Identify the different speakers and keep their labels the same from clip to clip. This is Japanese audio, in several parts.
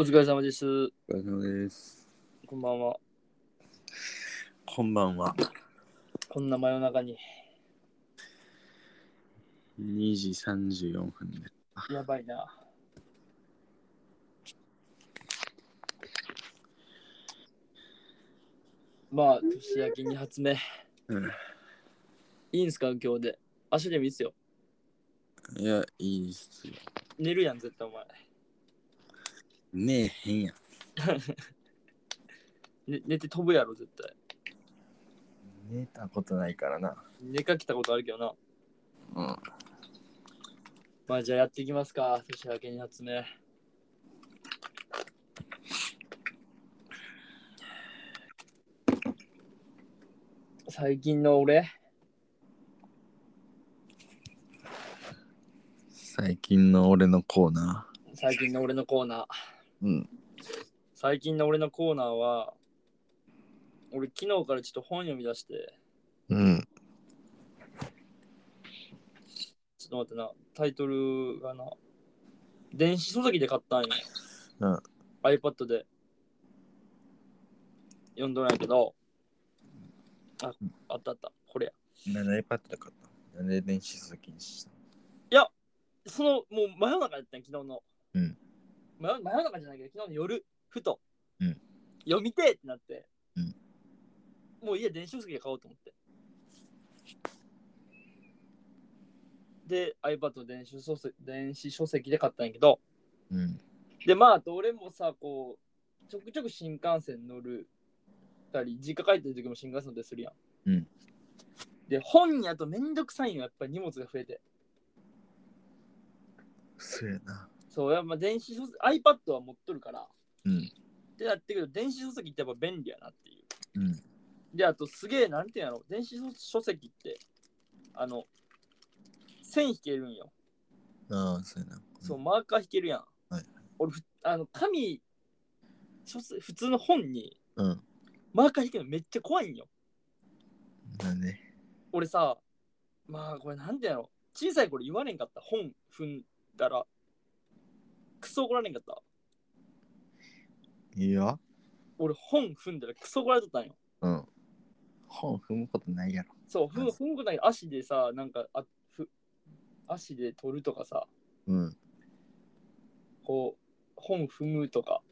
Speaker 1: お疲れ様です。
Speaker 2: お疲れ様です。
Speaker 1: こんばんは。
Speaker 2: こんばんは。
Speaker 1: こんな真夜中に。
Speaker 2: 2時34分で。
Speaker 1: やばいな。まあ、年明け2発目。
Speaker 2: うん。
Speaker 1: いいんすか？今日で。明日でもいいっすよ。
Speaker 2: いや、いいっすよ。
Speaker 1: 寝るやん、絶対お前。
Speaker 2: ねえへんやん。
Speaker 1: ね寝て飛ぶやろ、絶対。
Speaker 2: 寝たことないからな。
Speaker 1: 寝かきたことあるけどな。
Speaker 2: うん。
Speaker 1: まあ、じゃあやっていきますか。年明け2発目。最近の俺？
Speaker 2: 最近の俺のコーナ
Speaker 1: 最近の俺のコーナー。
Speaker 2: ー。うん。
Speaker 1: 最近の俺のコーナーは、俺昨日からちょっと本読み出して、
Speaker 2: うん。
Speaker 1: ちょっと待ってな、タイトルがな、電子書籍で買ったんよ。
Speaker 2: うん。
Speaker 1: iPad で読んどるんやけど、あ、あったあった、これや。
Speaker 2: なんで iPad で買った？なんで電子書籍にした
Speaker 1: その、もう真夜中やったん昨日の。
Speaker 2: うん
Speaker 1: 真夜中じゃないけど、昨日の夜、ふと、
Speaker 2: うん
Speaker 1: 読みてえってなって、
Speaker 2: うん
Speaker 1: もう家電子書籍で買おうと思って。で、iPad の電子書籍電子書籍で買ったんやけど、
Speaker 2: うん。
Speaker 1: で、まあ、あと俺もさ、こう、ちょくちょく新幹線乗るたり、実家帰ってる時も新幹線乗するやん。
Speaker 2: うん
Speaker 1: で、本やとめんどくさいんよ、やっぱり荷物が増えて。
Speaker 2: そうやな。
Speaker 1: そう、やっぱ電子書籍、iPad は持っとるから、
Speaker 2: うん。
Speaker 1: ってなってけど、電子書籍ってやっぱ便利やなっていう。
Speaker 2: うん。
Speaker 1: で、あとすげえ、なんていうんやろ、電子書籍って、あの、線引けるんよ。
Speaker 2: ああ、そうやな。
Speaker 1: そう、マーカー引けるやん。
Speaker 2: はい
Speaker 1: 俺、ふあの、紙、書籍普通の本に
Speaker 2: うん。
Speaker 1: マーカー引けるのめっちゃ怖いんよ。
Speaker 2: なんで？
Speaker 1: 俺さ、まあこれなんてやろ、小さい頃言われんかった。本踏んだら、クソ怒られんかった。
Speaker 2: いや。
Speaker 1: 俺本踏んだらクソ怒られとったんよ。
Speaker 2: うん。本踏むことないやろ。
Speaker 1: そう、踏む踏むことない足でさ、なんかあふ足で取るとかさ、
Speaker 2: うん。
Speaker 1: こう、本踏むとか、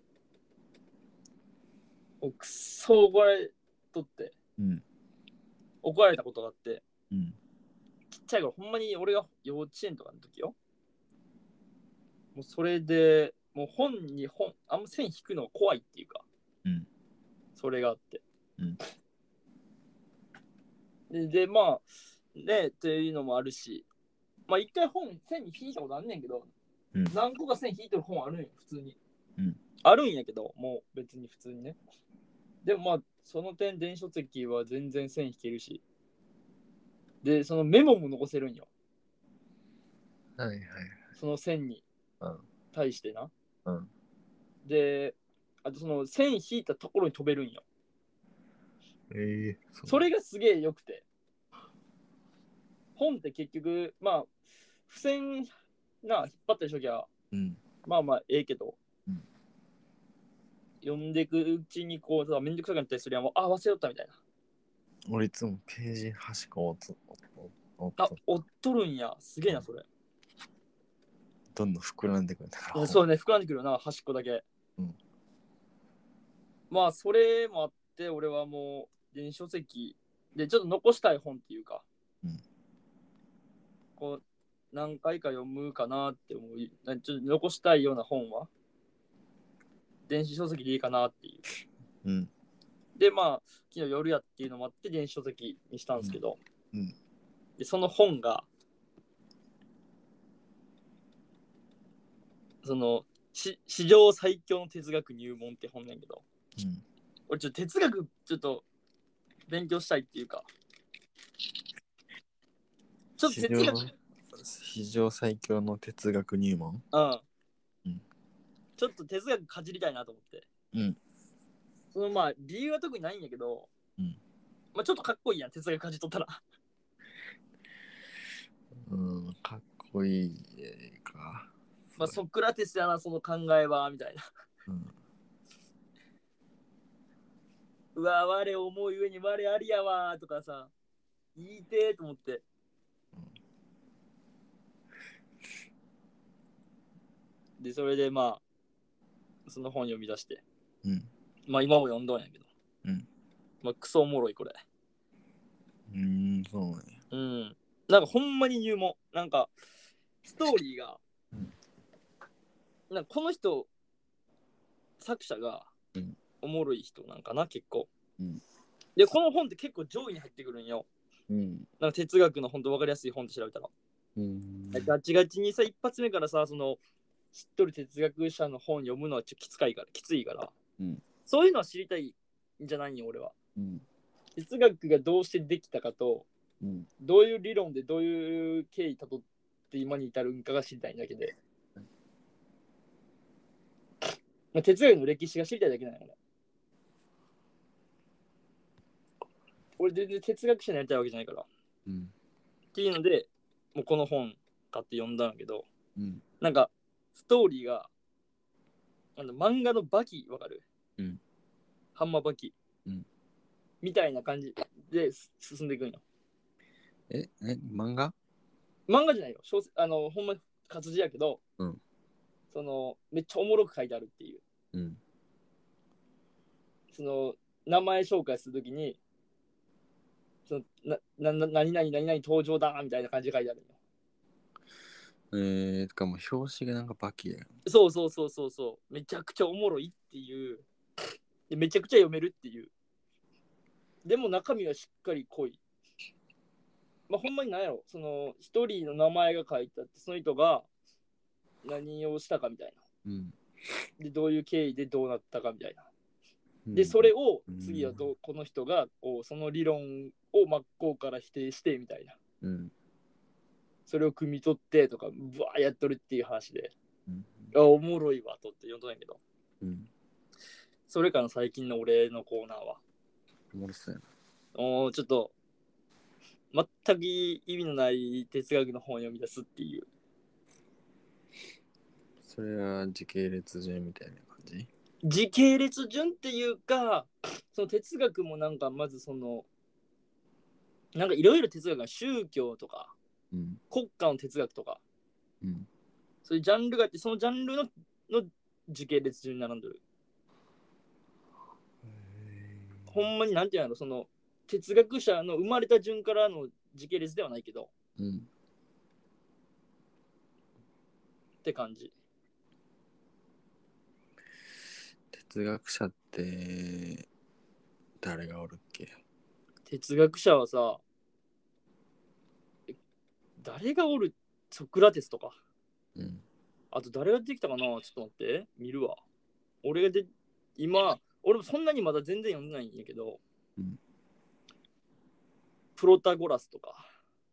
Speaker 1: もうクソ怒られとって、
Speaker 2: うん。
Speaker 1: 怒られたことがあって、
Speaker 2: うん。
Speaker 1: ちっちゃい頃、ほんまに俺が幼稚園とかの時よ。もうそれで、もう本に本、あんま線引くのが怖いっていうか、
Speaker 2: うん
Speaker 1: それがあって。
Speaker 2: うん
Speaker 1: で、でまあ、ね、っていうのもあるし、まあ一回本、線に引いたことあんねんけど、
Speaker 2: うん
Speaker 1: 何個か線引いてる本あるんよ、普通に。
Speaker 2: うん
Speaker 1: あるんやけど、もう別に普通にね。でもまあ、その点、電子書籍は全然線引けるし、で、そのメモも残せるんよ。
Speaker 2: はいはい。
Speaker 1: その線に
Speaker 2: うん。
Speaker 1: 対してな。
Speaker 2: うん。
Speaker 1: で、あとその線引いたところに飛べるんよ。
Speaker 2: ええ
Speaker 1: それがすげえ良くて。本って結局、まあ、付箋な、引っ張ったりしときゃ、
Speaker 2: うん。
Speaker 1: まあまあええけど、
Speaker 2: うん
Speaker 1: 読んでいくうちにこうさ、めんどくさくなったりするやん、もうあ、忘れとったみたい
Speaker 2: 俺いつもページ端っこをつおお
Speaker 1: な。あ、追っとるんや。すげえな、それ。
Speaker 2: どんどん膨らんでくるんだから。
Speaker 1: そうね、膨らんでくるよな、端っこだけ。
Speaker 2: うん
Speaker 1: まあ、それもあって、俺はもう、電子書籍で、ちょっと残したい本っていうか、
Speaker 2: うん
Speaker 1: こう、何回か読むかなって思う、なちょっと残したいような本は、電子書籍でいいかなっていう。
Speaker 2: うん。
Speaker 1: で、まあ、昨日夜やっていうのもあって、電子書籍にしたんですけど、
Speaker 2: うんうん
Speaker 1: でその本が、その、し史上最強の哲学入門って本なんやけど、
Speaker 2: うん。
Speaker 1: 俺ちょっと哲学ちょっと勉強したいっていうか、ちょっと哲学、
Speaker 2: 史上最強の哲学入門？
Speaker 1: うん。
Speaker 2: うん
Speaker 1: ちょっと哲学かじりたいなと思って。
Speaker 2: うん。
Speaker 1: そのまあ理由は特にないんやけど、
Speaker 2: うん
Speaker 1: まあちょっとかっこいいやん、哲学かじっとったら。
Speaker 2: うん、かっこいいか。
Speaker 1: まあソクラテスやな、その考えは、みたいな。
Speaker 2: うん。
Speaker 1: うわ、我思う上に我ありやわとかさ、言いてーと思って。で、それでまあ、その本読み出して。
Speaker 2: うん。
Speaker 1: まあ今も読んどんやけど。
Speaker 2: うん。
Speaker 1: まあクソおもろいこれ。
Speaker 2: うーん、そうね。
Speaker 1: うん。なんかほんまに入門。なんか、ストーリーが、
Speaker 2: うん
Speaker 1: なんかこの人、作者が
Speaker 2: うん
Speaker 1: おもろい人なんかな、結構。
Speaker 2: うん
Speaker 1: で、この本って結構上位に入ってくるんよ。
Speaker 2: うん。
Speaker 1: なんか哲学の本当分かりやすい本って調べたら。
Speaker 2: うん。
Speaker 1: ガチガチにさ、一発目からさ、その、知っとる哲学者の本読むのはちょっときつかいから、きついから。
Speaker 2: うん
Speaker 1: そういうのは知りたいんじゃないよ、俺は。
Speaker 2: うん。
Speaker 1: 哲学がどうしてできたかと、
Speaker 2: うん。
Speaker 1: どういう理論でどういう経緯たどって今に至るんかが知りたいだけで。まあ、哲学の歴史が知りたいだけなんよ、俺。俺全然哲学者になりたいわけじゃないから。っ
Speaker 2: うん。
Speaker 1: ていうので、もうこの本買って読んだんだけど、
Speaker 2: うん。
Speaker 1: なんかストーリーが、あの漫画のバキわかる？
Speaker 2: うん。
Speaker 1: ハンマーバキ。
Speaker 2: うん
Speaker 1: みたいな感じで進んでいくんよ。
Speaker 2: え、え、漫画？
Speaker 1: 漫画じゃないよ。小説あの、ほんま活字やけど、
Speaker 2: うん
Speaker 1: その、めっちゃおもろく書いてあるっていう。
Speaker 2: うん。
Speaker 1: その、名前紹介するときに、そのななな何々何々登場だみたいな感じで書いてあるんよ。
Speaker 2: えー、とかもう表紙がなんかバキやん。
Speaker 1: そうそうそうそうそう。めちゃくちゃおもろいっていう。でめちゃくちゃ読めるっていう。でも中身はしっかり濃い。まあほんまに何やろ。その一人の名前が書いてあって、その人が何をしたかみたいな。
Speaker 2: うん。
Speaker 1: で、どういう経緯でどうなったかみたいな。
Speaker 2: うん
Speaker 1: で、それを
Speaker 2: うん
Speaker 1: 次はどうこの人がこうその理論を真っ向から否定してみたいな。
Speaker 2: うん。
Speaker 1: それを汲み取ってとか、ぶわーやっとるっていう話で、
Speaker 2: うん。
Speaker 1: あ、おもろいわとって読んだんやけど。
Speaker 2: うん。
Speaker 1: それから最近の俺のコーナーは。
Speaker 2: おもろそうやな。
Speaker 1: おーちょっと、全く意味のない哲学の本を読み出すっていう。
Speaker 2: それは時系列順みたいな感じ？
Speaker 1: 時系列順っていうか、その哲学もなんかまずその、なんかいろいろ哲学が宗教とか
Speaker 2: うん。
Speaker 1: 国家の哲学とか、
Speaker 2: うん。
Speaker 1: そういうジャンルがあって、そのジャンルのの時系列順に並んでる。ほんまになんていうのその哲学者の生まれた順からの時系列ではないけど、
Speaker 2: うん。
Speaker 1: って感じ。
Speaker 2: 哲学者って誰がおるっけ？
Speaker 1: 哲学者はさ、え誰がおる？ソクラテスとか。
Speaker 2: うん。
Speaker 1: あと誰が出てきたかな？ちょっと待って。見るわ。俺がで、今、俺もそんなにまだ全然読んでないんやけど、
Speaker 2: うん
Speaker 1: プロタゴラスとか。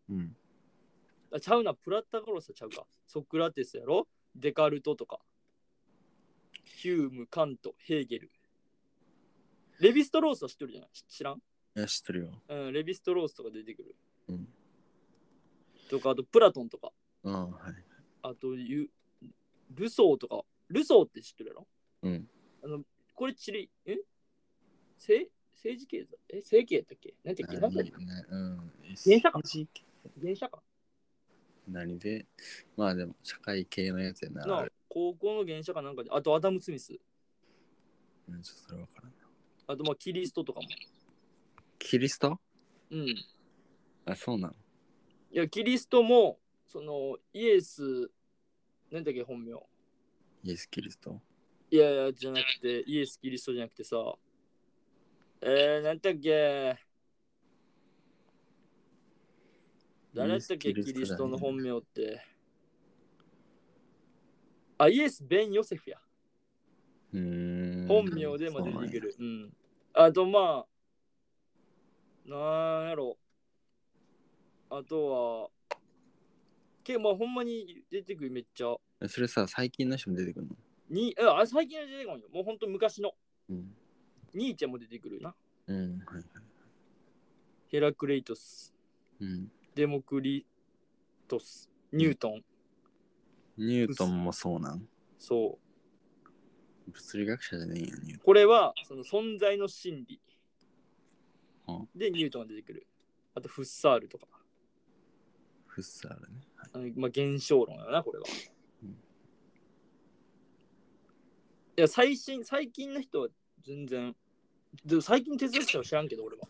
Speaker 2: うん。
Speaker 1: あちゃうな、プラタゴラスはちゃうか。ソクラテスやろ？デカルトとか。ヒューム、カント、ヘーゲル。レヴィストロースは知ってるじゃない？知知らん？
Speaker 2: いや、知ってるよ。
Speaker 1: うん、レヴィストロースとか出てくる。
Speaker 2: うん。
Speaker 1: とか、あとプラトンとか。
Speaker 2: ああ、はい。
Speaker 1: あとユ、ルソーとか。ルソーって知ってるやろ？
Speaker 2: うん。
Speaker 1: これ地理、え？政政治経済？え？政経やったっけ？なんてっけ？なんだっけ？
Speaker 2: うん。
Speaker 1: 電車か電車か
Speaker 2: 何でまあでも、社会系のやつやな。
Speaker 1: な高校の原車かなんかで、あとアダム・スミス。
Speaker 2: うん、ちょっとそれわからんな。
Speaker 1: あとまあキリストとかも。
Speaker 2: キリスト？
Speaker 1: うん。い
Speaker 2: あ、そうなの
Speaker 1: や、キリストも、そのイエス、なんだっけ本名。
Speaker 2: イエス・キリスト？
Speaker 1: いやいや、じゃなくて、イエス・キリストじゃなくてさ、えー、なんだっけ誰だったっけキ
Speaker 2: リスト
Speaker 1: の本名って。あ、イエス・ベン・ヨセフや。本名でも出てくる。うん。あとまあ、なんやろ。あとは、けまあほんまに出てくるめっちゃ。
Speaker 2: それさ、最近の人も出てくるの？
Speaker 1: にああ最近は出てこんよ。もうほんと昔の。
Speaker 2: うん。
Speaker 1: ニーチェも出てくるな。
Speaker 2: うん、はいはい。
Speaker 1: ヘラクレイトス、
Speaker 2: うん。
Speaker 1: デモクリトス、ニュートン。
Speaker 2: ニュートンもそうなん？
Speaker 1: そ
Speaker 2: 物理学者じゃねえんやね
Speaker 1: これはその存在の真理。
Speaker 2: うん。
Speaker 1: でニュートンが出てくる。あとフッサールとか。
Speaker 2: フッサールね。はい。
Speaker 1: あのまあ、現象論やなこれは、
Speaker 2: うん。
Speaker 1: いや最新最近の人は全然で最近哲学者は知らんけど俺は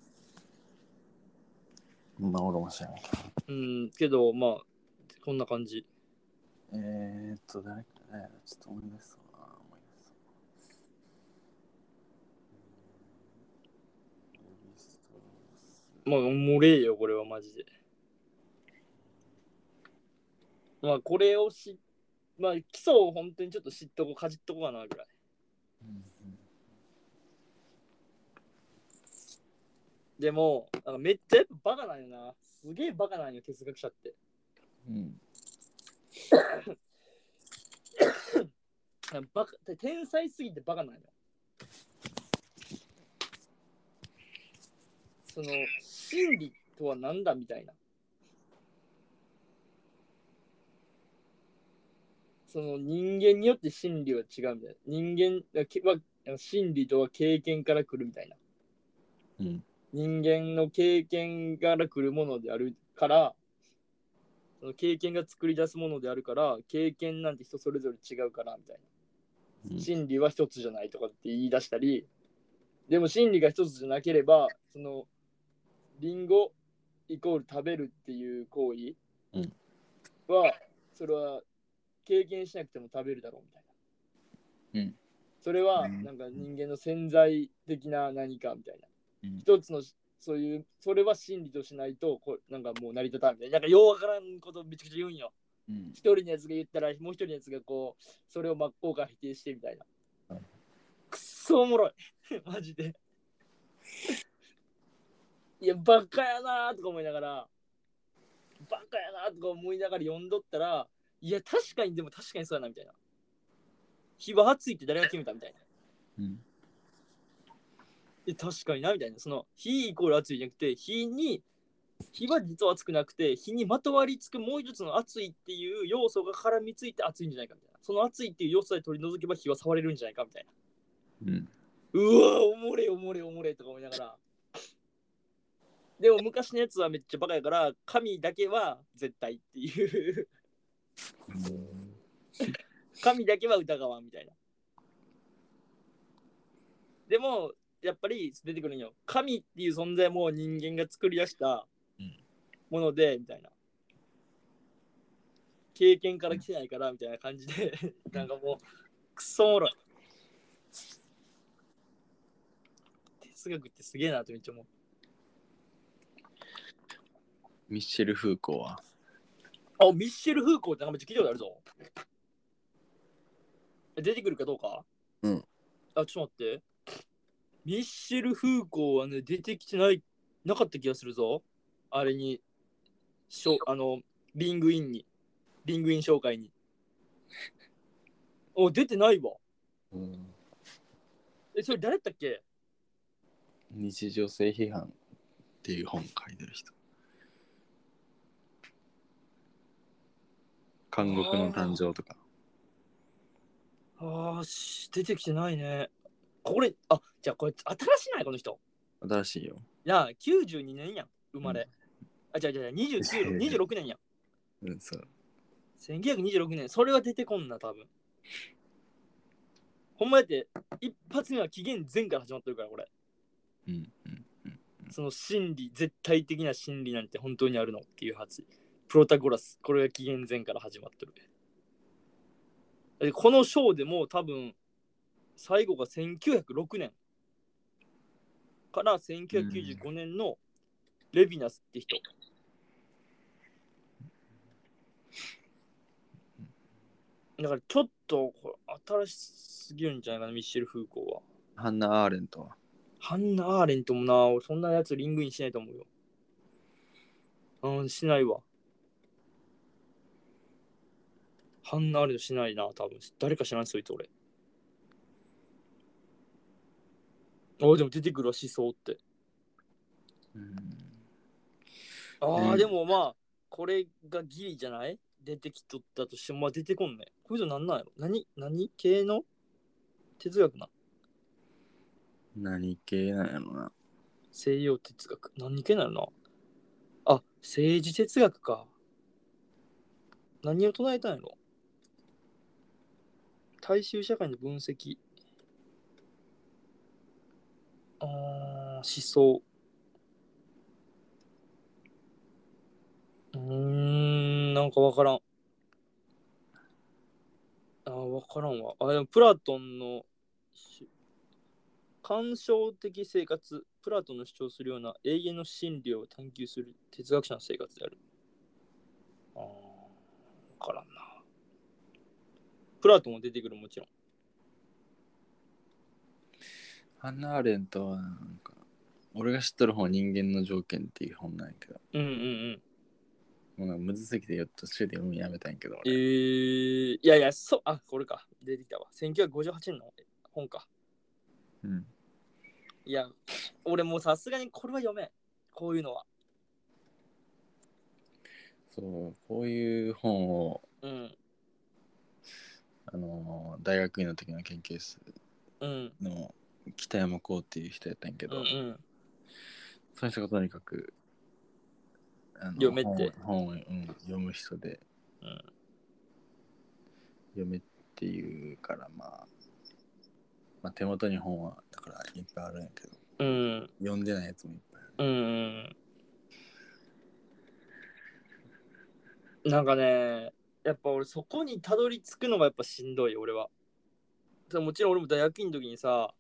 Speaker 2: まあ俺も知らんけど。
Speaker 1: うんけどまあこんな感じ
Speaker 2: えーっと、誰か、誰やろちょっと思い出そうな。思い出そう。うんレヴィストロース
Speaker 1: まあおもれえよこれはマジでまあこれをしまあ基礎を本当にちょっと知っとこうかじっとこうかなぐらい
Speaker 2: うん
Speaker 1: でもなんかめっちゃやっぱバカなんよな。すげえバカなんよ哲学者って。
Speaker 2: うん。
Speaker 1: バカ天才すぎてバカなんよ。その真理とは何だみたいな。その人間によって真理は違うみたいな。人間けは真理とは経験から来るみたいな。
Speaker 2: うん。
Speaker 1: 人間の経験から来るものであるからその経験が作り出すものであるから経験なんて人それぞれ違うからみたいな。
Speaker 2: うん。
Speaker 1: 真理は一つじゃないとかって言い出したりでも真理が一つじゃなければそのリンゴイコール食べるっていう行為
Speaker 2: うん。
Speaker 1: は、それは経験しなくても食べるだろうみたいな、
Speaker 2: うん。
Speaker 1: それは
Speaker 2: うん
Speaker 1: なんか人間の潜在的な何かみたいな、
Speaker 2: うん
Speaker 1: 一つのそういうそれは真理としないとこうなんかもう成り立たんみたいな。なんかようわからんことめちゃくちゃ言うんよ。
Speaker 2: うん。
Speaker 1: 一人のやつが言ったらもう一人のやつがこうそれを真っ向から否定してみたいな、
Speaker 2: はい。
Speaker 1: くっそおもろい。マジで。いやバカやなーとか思いながらバカやなーとか思いながら読んどったらいや確かにでも確かにそうやなみたいな。日は暑いって誰が決めたみたいな。
Speaker 2: うん。
Speaker 1: で確かになみたいな。その火イコール熱いじゃなくて火に火は実は熱くなくて火にまとわりつくもう一つの熱いっていう要素が絡みついて熱いんじゃないかみたいな。その熱いっていう要素で取り除けば火は触れるんじゃないかみたいな。
Speaker 2: うん。
Speaker 1: うわおもれおもれおもれとか思いながら。でも昔のやつはめっちゃバカやから神だけは絶対っていう。神だけは疑わんみたいな。でもやっぱり出てくるんよ。神っていう存在も人間が作り出した
Speaker 2: うん。
Speaker 1: もので、みたいな。経験から来てないからみたいな感じでなんかもうくっそおもろい。哲学ってすげえなってめっちゃ思う。
Speaker 2: ミッシェル・フーコーは？
Speaker 1: あ、ミッシェル・フーコーってなんかめっちゃ聞いたことあるぞ。え出てくるかどうか？
Speaker 2: うん。
Speaker 1: あ、ちょっと待って。ミッシェル・フーコーはね、出てきてない、なかった気がするぞ。あれに、しょあの、リングインに。リングイン紹介に。お、出てないわ。
Speaker 2: うん。
Speaker 1: え、それ誰だったっけ？
Speaker 2: 日常性批判っていう本書いてる人。監獄の誕生とか。
Speaker 1: あーし、出てきてないね。これ、あ、じゃあこれ新しいないこの人。
Speaker 2: 新しいよ。
Speaker 1: いや、92年やん、生まれ。あ、違う違う、29 26 年やん。
Speaker 2: うん、そう。
Speaker 1: 1926年、それは出てこんな、多分。ほんまやって、一発目は紀元前から始まってるから、これ。
Speaker 2: うん、うん、うん。
Speaker 1: その真理、絶対的な真理なんて本当にあるのっていう発。プロタゴラス、これが紀元前から始まってる。でこの章でも多分、最後が1906年から1995年のレヴィナスって人。だからちょっとこれ新しすぎるんじゃないかな、ミッシェル・フーコーは。
Speaker 2: ハンナ・アーレントは。
Speaker 1: ハンナ・アーレントもな、俺そんなやつリングインしないと思うよ。うん、しないわ。ハンナ・アーレントしないな、多分。誰か知らん、そいつ俺。あ、でも出てくるわ、思想って。
Speaker 2: うん。
Speaker 1: ああ、
Speaker 2: うん
Speaker 1: でもまあ、これがギリじゃない？出てきとったとしても、まあ出てこんね。これとなんなんやろ？何？何？系の？哲学な。
Speaker 2: 何系なんやろな。
Speaker 1: 西洋哲学。何系なのな？あ、政治哲学か。何を唱えたんやろ？大衆社会の分析。あー思想。うん、なんかわからん。あー、わからんわ。あ、でもプラトンの感傷的生活、プラトンの主張するような永遠の真理を探求する哲学者の生活である。あー、わからんな。プラトンも出てくるもちろん。
Speaker 2: ハンナ・アーレントはなんか、俺が知っとる本人間の条件っていう本なんやけど、
Speaker 1: うんうんうん。
Speaker 2: もうなんかむずすぎて途中で読みやめたんやけど、
Speaker 1: え
Speaker 2: 俺
Speaker 1: ー、いやいや、そう、あ、これか。出てきたわ。1958年の本か。
Speaker 2: うん。
Speaker 1: いや、俺もうさすがにこれは読めん。こういうのは。
Speaker 2: そう、こういう本を、
Speaker 1: うん。
Speaker 2: あのー大学院の時の研究室
Speaker 1: うん。
Speaker 2: の北山光っていう人やったんやけど、
Speaker 1: うんうん。
Speaker 2: その人がとにかく、あの
Speaker 1: 読めって
Speaker 2: 本を、うん、読む人で、
Speaker 1: うん
Speaker 2: 読めっていうから、まあ、まあ、手元に本はだからいっぱいあるんやけど、
Speaker 1: うん。
Speaker 2: 読んでないやつもいっぱいある。
Speaker 1: うんうん。なんかね、やっぱ俺そこにたどり着くのがやっぱしんどいよ、俺は。さもちろん俺も大学院の時にさ、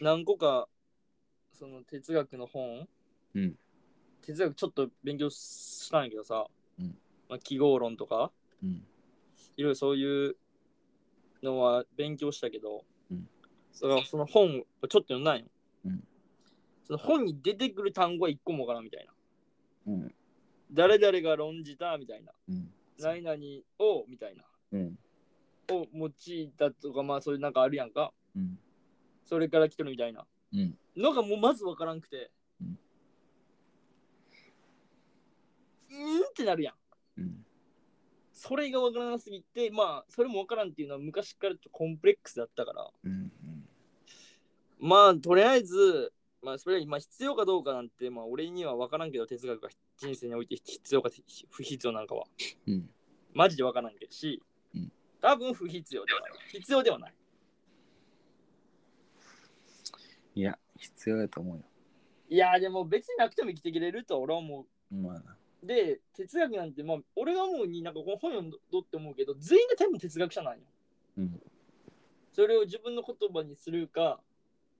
Speaker 1: 何個かその哲学の本、
Speaker 2: うん
Speaker 1: 哲学ちょっと勉強したんやけどさ、
Speaker 2: うん
Speaker 1: まあ、記号論とか、
Speaker 2: うん。
Speaker 1: いろいろそういうのは勉強したけど、
Speaker 2: うん
Speaker 1: そのその本をちょっと読んだんよ。
Speaker 2: うん
Speaker 1: その本に出てくる単語は一個もわからんみたいな。
Speaker 2: うん。
Speaker 1: 誰々が論じたみたいな。
Speaker 2: うん。
Speaker 1: 何々をみたいな。
Speaker 2: うん。
Speaker 1: を用いたとか、まあそういうなんかあるやんか。
Speaker 2: うん。
Speaker 1: それから来てるみたいな。
Speaker 2: うん。
Speaker 1: のがもうまずわからんくて。
Speaker 2: うん
Speaker 1: うんってなるやん。
Speaker 2: うん。
Speaker 1: それがわからなすぎて、まあそれもわからんっていうのは昔からちょっとコンプレックスだったから。
Speaker 2: うん。
Speaker 1: まあとりあえず、まあそれは今必要かどうかなんて、まあ俺には分からんけど、哲学が人生において必要か不必要なんかは。
Speaker 2: うん。
Speaker 1: マジで分からんけどし、
Speaker 2: うん
Speaker 1: 多分不必要ではない。必要ではない。
Speaker 2: いや、必要やと思うよ。
Speaker 1: いやでも別になくても生きていけれると俺は思
Speaker 2: まあな。
Speaker 1: う。で、哲学なんて、まあ俺が思うになんかこの本読んどって思うけど、全員が多分哲学者なんよ。
Speaker 2: うん。
Speaker 1: それを自分の言葉にするか、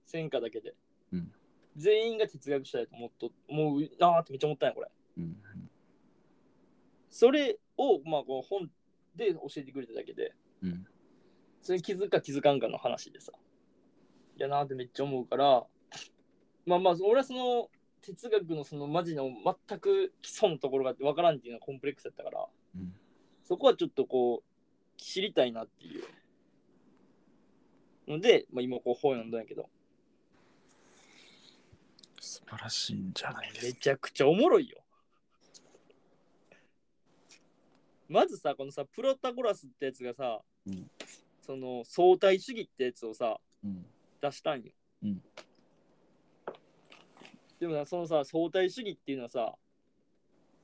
Speaker 1: せんかだけで。
Speaker 2: うん
Speaker 1: 全員が哲学者やと思っと思うなーってめっちゃ思ったんや、これ。
Speaker 2: うん。
Speaker 1: それを、まあ、この本で教えてくれただけで、
Speaker 2: うん。
Speaker 1: それに気づくか気づかんかの話でさ。いやなーってめっちゃ思うから、まあまあ、俺はその哲学のそのマジの全く基礎のところが分からんっていうのはコンプレックスだったから、
Speaker 2: うん。
Speaker 1: そこはちょっとこう、知りたいなっていう。ので、まあ、今こう本読んだんやけど、
Speaker 2: 素晴らしいんじゃないですか。
Speaker 1: めちゃくちゃおもろいよ。まずさ、このさ、プロタゴラスってやつがさ、
Speaker 2: うん
Speaker 1: その相対主義ってやつをさ、
Speaker 2: うん。
Speaker 1: 出したんよ。
Speaker 2: うん
Speaker 1: でもな、そのさ、相対主義っていうのはさ、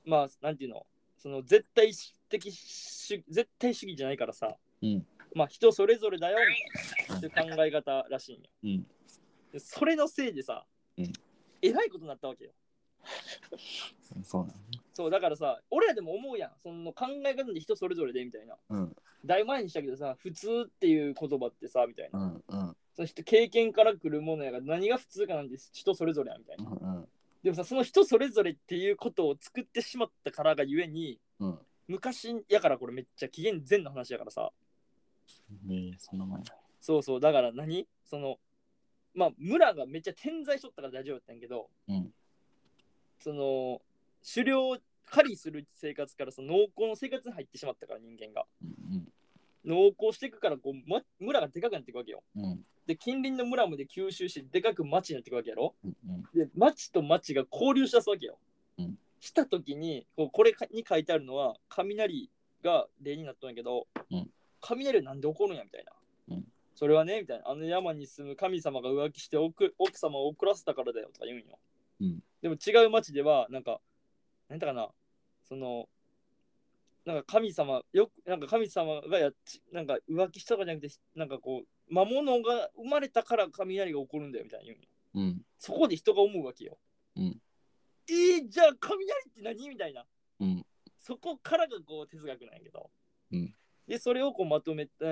Speaker 1: まあ、なんていうの、その絶対的主絶対主義じゃないからさ、
Speaker 2: うん
Speaker 1: まあ人それぞれだよって考え方らしいんよ。
Speaker 2: うん。
Speaker 1: でそれのせいでさ、
Speaker 2: うん
Speaker 1: えらいことになったわけよ。
Speaker 2: そう
Speaker 1: そう、だからさ、俺らでも思うやん。その考え方で人それぞれでみたいな。
Speaker 2: うん。
Speaker 1: 大前にしたけどさ、普通っていう言葉ってさ、みたいな。
Speaker 2: うん。うん。
Speaker 1: その人経験から来るものやが何が普通かなんて人それぞれやみたいな。
Speaker 2: うん。
Speaker 1: でもさ、その人それぞれっていうことを作ってしまったからがゆえに、
Speaker 2: うん。
Speaker 1: 昔やからこれめっちゃ紀元前の話やからさ、
Speaker 2: ええそんな前
Speaker 1: そうそう、だから何？その、まあ、村がめっちゃ点在しとったから大丈夫だったんやけど、
Speaker 2: うん。
Speaker 1: その、狩猟、狩りする生活からその農耕の生活に入ってしまったから人間が。
Speaker 2: うん。
Speaker 1: 農耕していくからこう、ま、村がでかくなっていくわけよ。
Speaker 2: うん。
Speaker 1: で、近隣の村まで吸収してでかく町になっていくわけやろ？
Speaker 2: うん。うん。
Speaker 1: で、町と町が交流しだすわけよ。
Speaker 2: うん
Speaker 1: したときにこう、これに書いてあるのは、雷が例になったんやけど、
Speaker 2: うん
Speaker 1: 雷はなんで起こるんやみたいな。それはねみたいなあの山に住む神様が浮気して奥奥様を怒らせたからだよとか言うんよ、
Speaker 2: うん
Speaker 1: でも違う町ではなんか何だかなそのなんか神様よくなんか神様がやっちなんか浮気したとかじゃなくてなんかこう魔物が生まれたから雷が起こるんだよみたいな言うんよ
Speaker 2: うん。
Speaker 1: そこで人が思うわけよ。
Speaker 2: うん
Speaker 1: えー、じゃあ雷って何みたいな。
Speaker 2: うん。
Speaker 1: そこからがこう哲学なんやけど。
Speaker 2: うん
Speaker 1: で、それをこうまとめた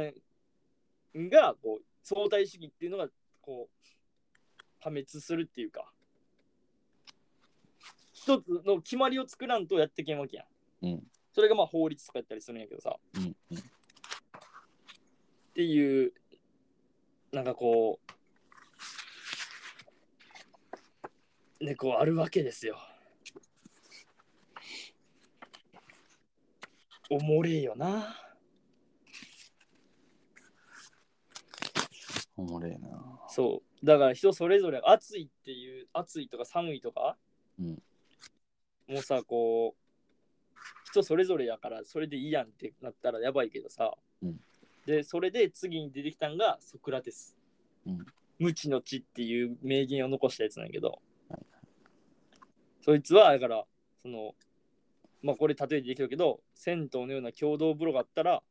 Speaker 1: んがこう相対主義っていうのがこう破滅するっていうか一つの決まりを作らんとやってけんわけやん。
Speaker 2: うん。
Speaker 1: それがまあ法律とかやったりするんやけどさ。
Speaker 2: うん。うん。
Speaker 1: っていうなんかこうねこうあるわけですよ。おもれえよな。
Speaker 2: おもれえな。
Speaker 1: そう。だから人それぞれ暑いっていう暑いとか寒いとか、
Speaker 2: うん。
Speaker 1: もうさこう人それぞれやからそれでいいやんってなったらやばいけどさ、
Speaker 2: うん
Speaker 1: でそれで次に出てきたんがソクラテス、
Speaker 2: うん。
Speaker 1: 無知の知っていう名言を残したやつなんやけど、
Speaker 2: はい
Speaker 1: そいつはだからそのまあこれ例えてできるけど銭湯のような共同風呂があったら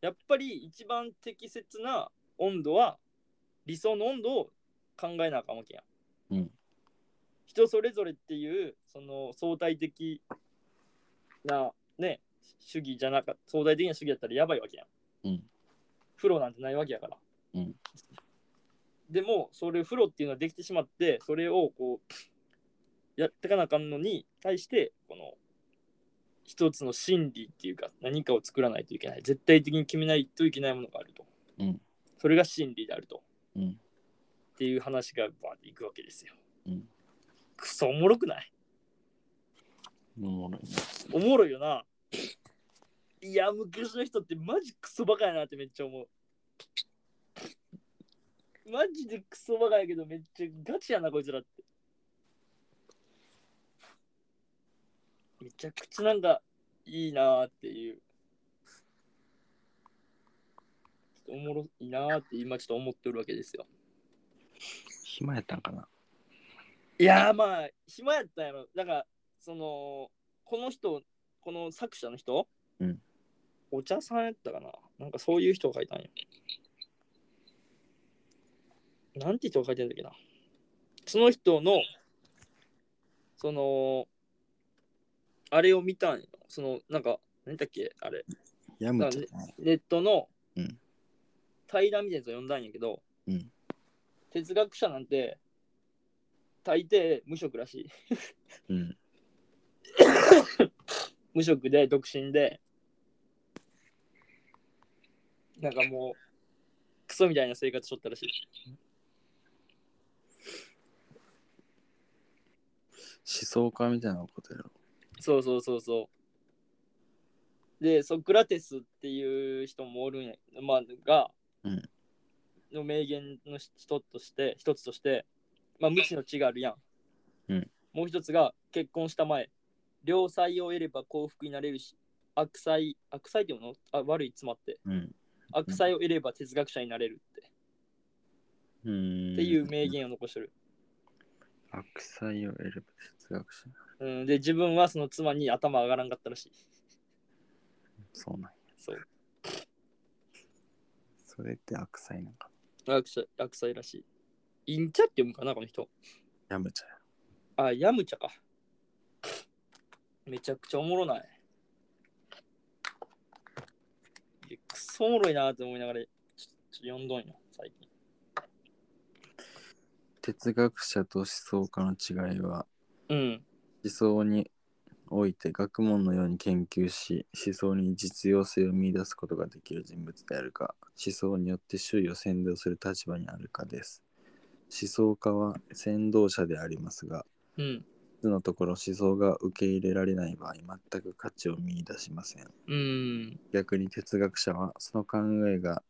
Speaker 1: やっぱり一番適切な温度は理想の温度を考えなあかんわけやん。
Speaker 2: うん。
Speaker 1: 人それぞれっていうその相対的なね主義じゃなか相対的な主義やったらやばいわけやん。
Speaker 2: うん。
Speaker 1: 風呂なんてないわけやから。
Speaker 2: うん
Speaker 1: でもそれ風呂っていうのはできてしまってそれをこうやってかなあかんのに対してこの一つの真理っていうか何かを作らないといけない絶対的に決めないといけないものがあると。
Speaker 2: うん
Speaker 1: それが真理であると。
Speaker 2: うん。
Speaker 1: っていう話がバーっていくわけですよ。
Speaker 2: うん。
Speaker 1: くそおもろくない？
Speaker 2: おもろいな。
Speaker 1: おもろいよな。いや、昔の人ってマジクソバカやなってめっちゃ思う。マジでクソバカやけどめっちゃガチやなこいつらって。めちゃくちゃなんかいいなーっていう。おもろいなーって今ちょっと思ってるわけですよ。
Speaker 2: 暇やったんかな。
Speaker 1: いやーまあ暇やったんやろだからそのこの人この作者の人、
Speaker 2: うん
Speaker 1: お茶さんやったかな。なんかそういう人が書いたんよ。なんて人が書いてるんだっけな。その人のそのあれを見たんよ。そのなんか何だっけあれ。
Speaker 2: やむちゃん。
Speaker 1: ネットの
Speaker 2: うん。
Speaker 1: 対談みたいなやつを読んだんやけど、
Speaker 2: うん。
Speaker 1: 哲学者なんて大抵無職らしい。
Speaker 2: うん。
Speaker 1: 無職で独身でなんかもうクソみたいな生活しとったらしい。
Speaker 2: 思想家みたいなことやろ。
Speaker 1: そうそうそうそう。でソクラテスっていう人もおるんやまあが、
Speaker 2: うん。
Speaker 1: の名言の一つとして一つとしてまあ無知の知があるやん、
Speaker 2: うん。
Speaker 1: もう一つが結婚した前。良妻を得れば幸福になれるし悪妻悪妻っていうの？あ悪い妻って。
Speaker 2: うん。
Speaker 1: 悪妻を得れば哲学者になれるって,、
Speaker 2: うーん。
Speaker 1: っていう名。言を残してる、
Speaker 2: 悪妻を得れば哲学者。
Speaker 1: うん、で自分はその妻に頭上がらんかったらしい
Speaker 2: そうなんや。
Speaker 1: そう
Speaker 2: それって悪妻なんか。
Speaker 1: 悪妻悪妻らしいインチャって読むかなこの人
Speaker 2: やむちゃや。
Speaker 1: あヤムチャかめちゃくちゃおもろないくそおもろいなって思いながらちょっと読んどんよ最近。
Speaker 2: 哲学者と思想家の違いは、
Speaker 1: うん。
Speaker 2: 思想において学問のように研究し、思想に実用性を見出すことができる人物であるか、思想によって周囲を先導する立場にあるかです。思想家は先導者でありますが、
Speaker 1: うん
Speaker 2: 実のところ思想が受け入れられない場合、全く価値を見出しません。
Speaker 1: うん
Speaker 2: 逆に哲学者はその考えが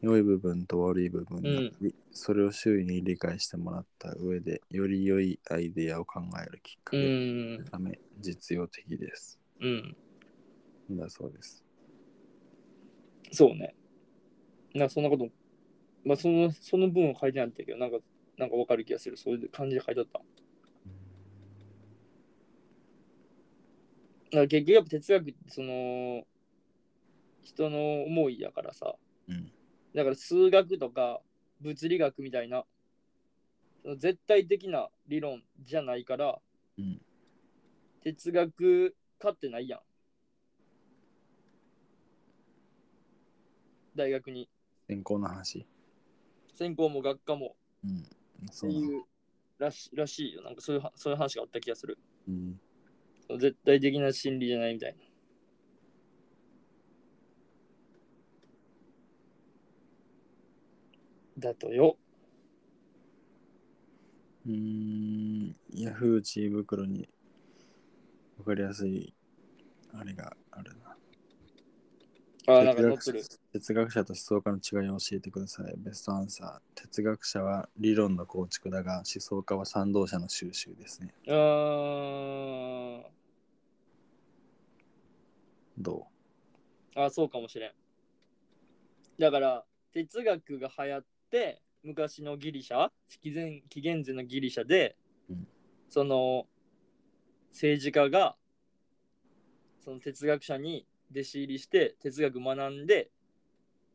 Speaker 2: 良い部分と悪い部分があり、それを周囲に理解してもらった上でより良いアイデアを考えるきっか
Speaker 1: う
Speaker 2: け
Speaker 1: ん
Speaker 2: のため実用的です。
Speaker 1: うん
Speaker 2: だそうです。
Speaker 1: そうねなそんなことまあその、その文は書いてなかったけど、なんか、なんかわかる気がする。そういう感じで書いてあった。だから結局やっぱ哲学ってその、人の思いやからさ、
Speaker 2: うん
Speaker 1: だから数学とか物理学みたいな、絶対的な理論じゃないから、
Speaker 2: うん
Speaker 1: 哲学科ってないやん。大学に。
Speaker 2: 先行の話。
Speaker 1: 専攻も学科も
Speaker 2: うん。
Speaker 1: っていうらしらしいよ。なんかそういうはそういう話があった気がする。
Speaker 2: うん。
Speaker 1: 絶対的な真理じゃないみたいな。だとよ。
Speaker 2: うーん。ヤフー知恵袋にわかりやすいあれがあるな。
Speaker 1: ああ、なんか載ってる。
Speaker 2: 哲学者と思想家の違いを教えてください。ベストアンサー。哲学者は理論の構築だが、思想家は賛同者の収集ですね。
Speaker 1: うーん。
Speaker 2: ど
Speaker 1: あそうかもしれん。だから、哲学が流行って、昔のギリシャ、紀元紀元前のギリシャで、
Speaker 2: うん
Speaker 1: その政治家が、その哲学者に弟子入りして、哲学学んで、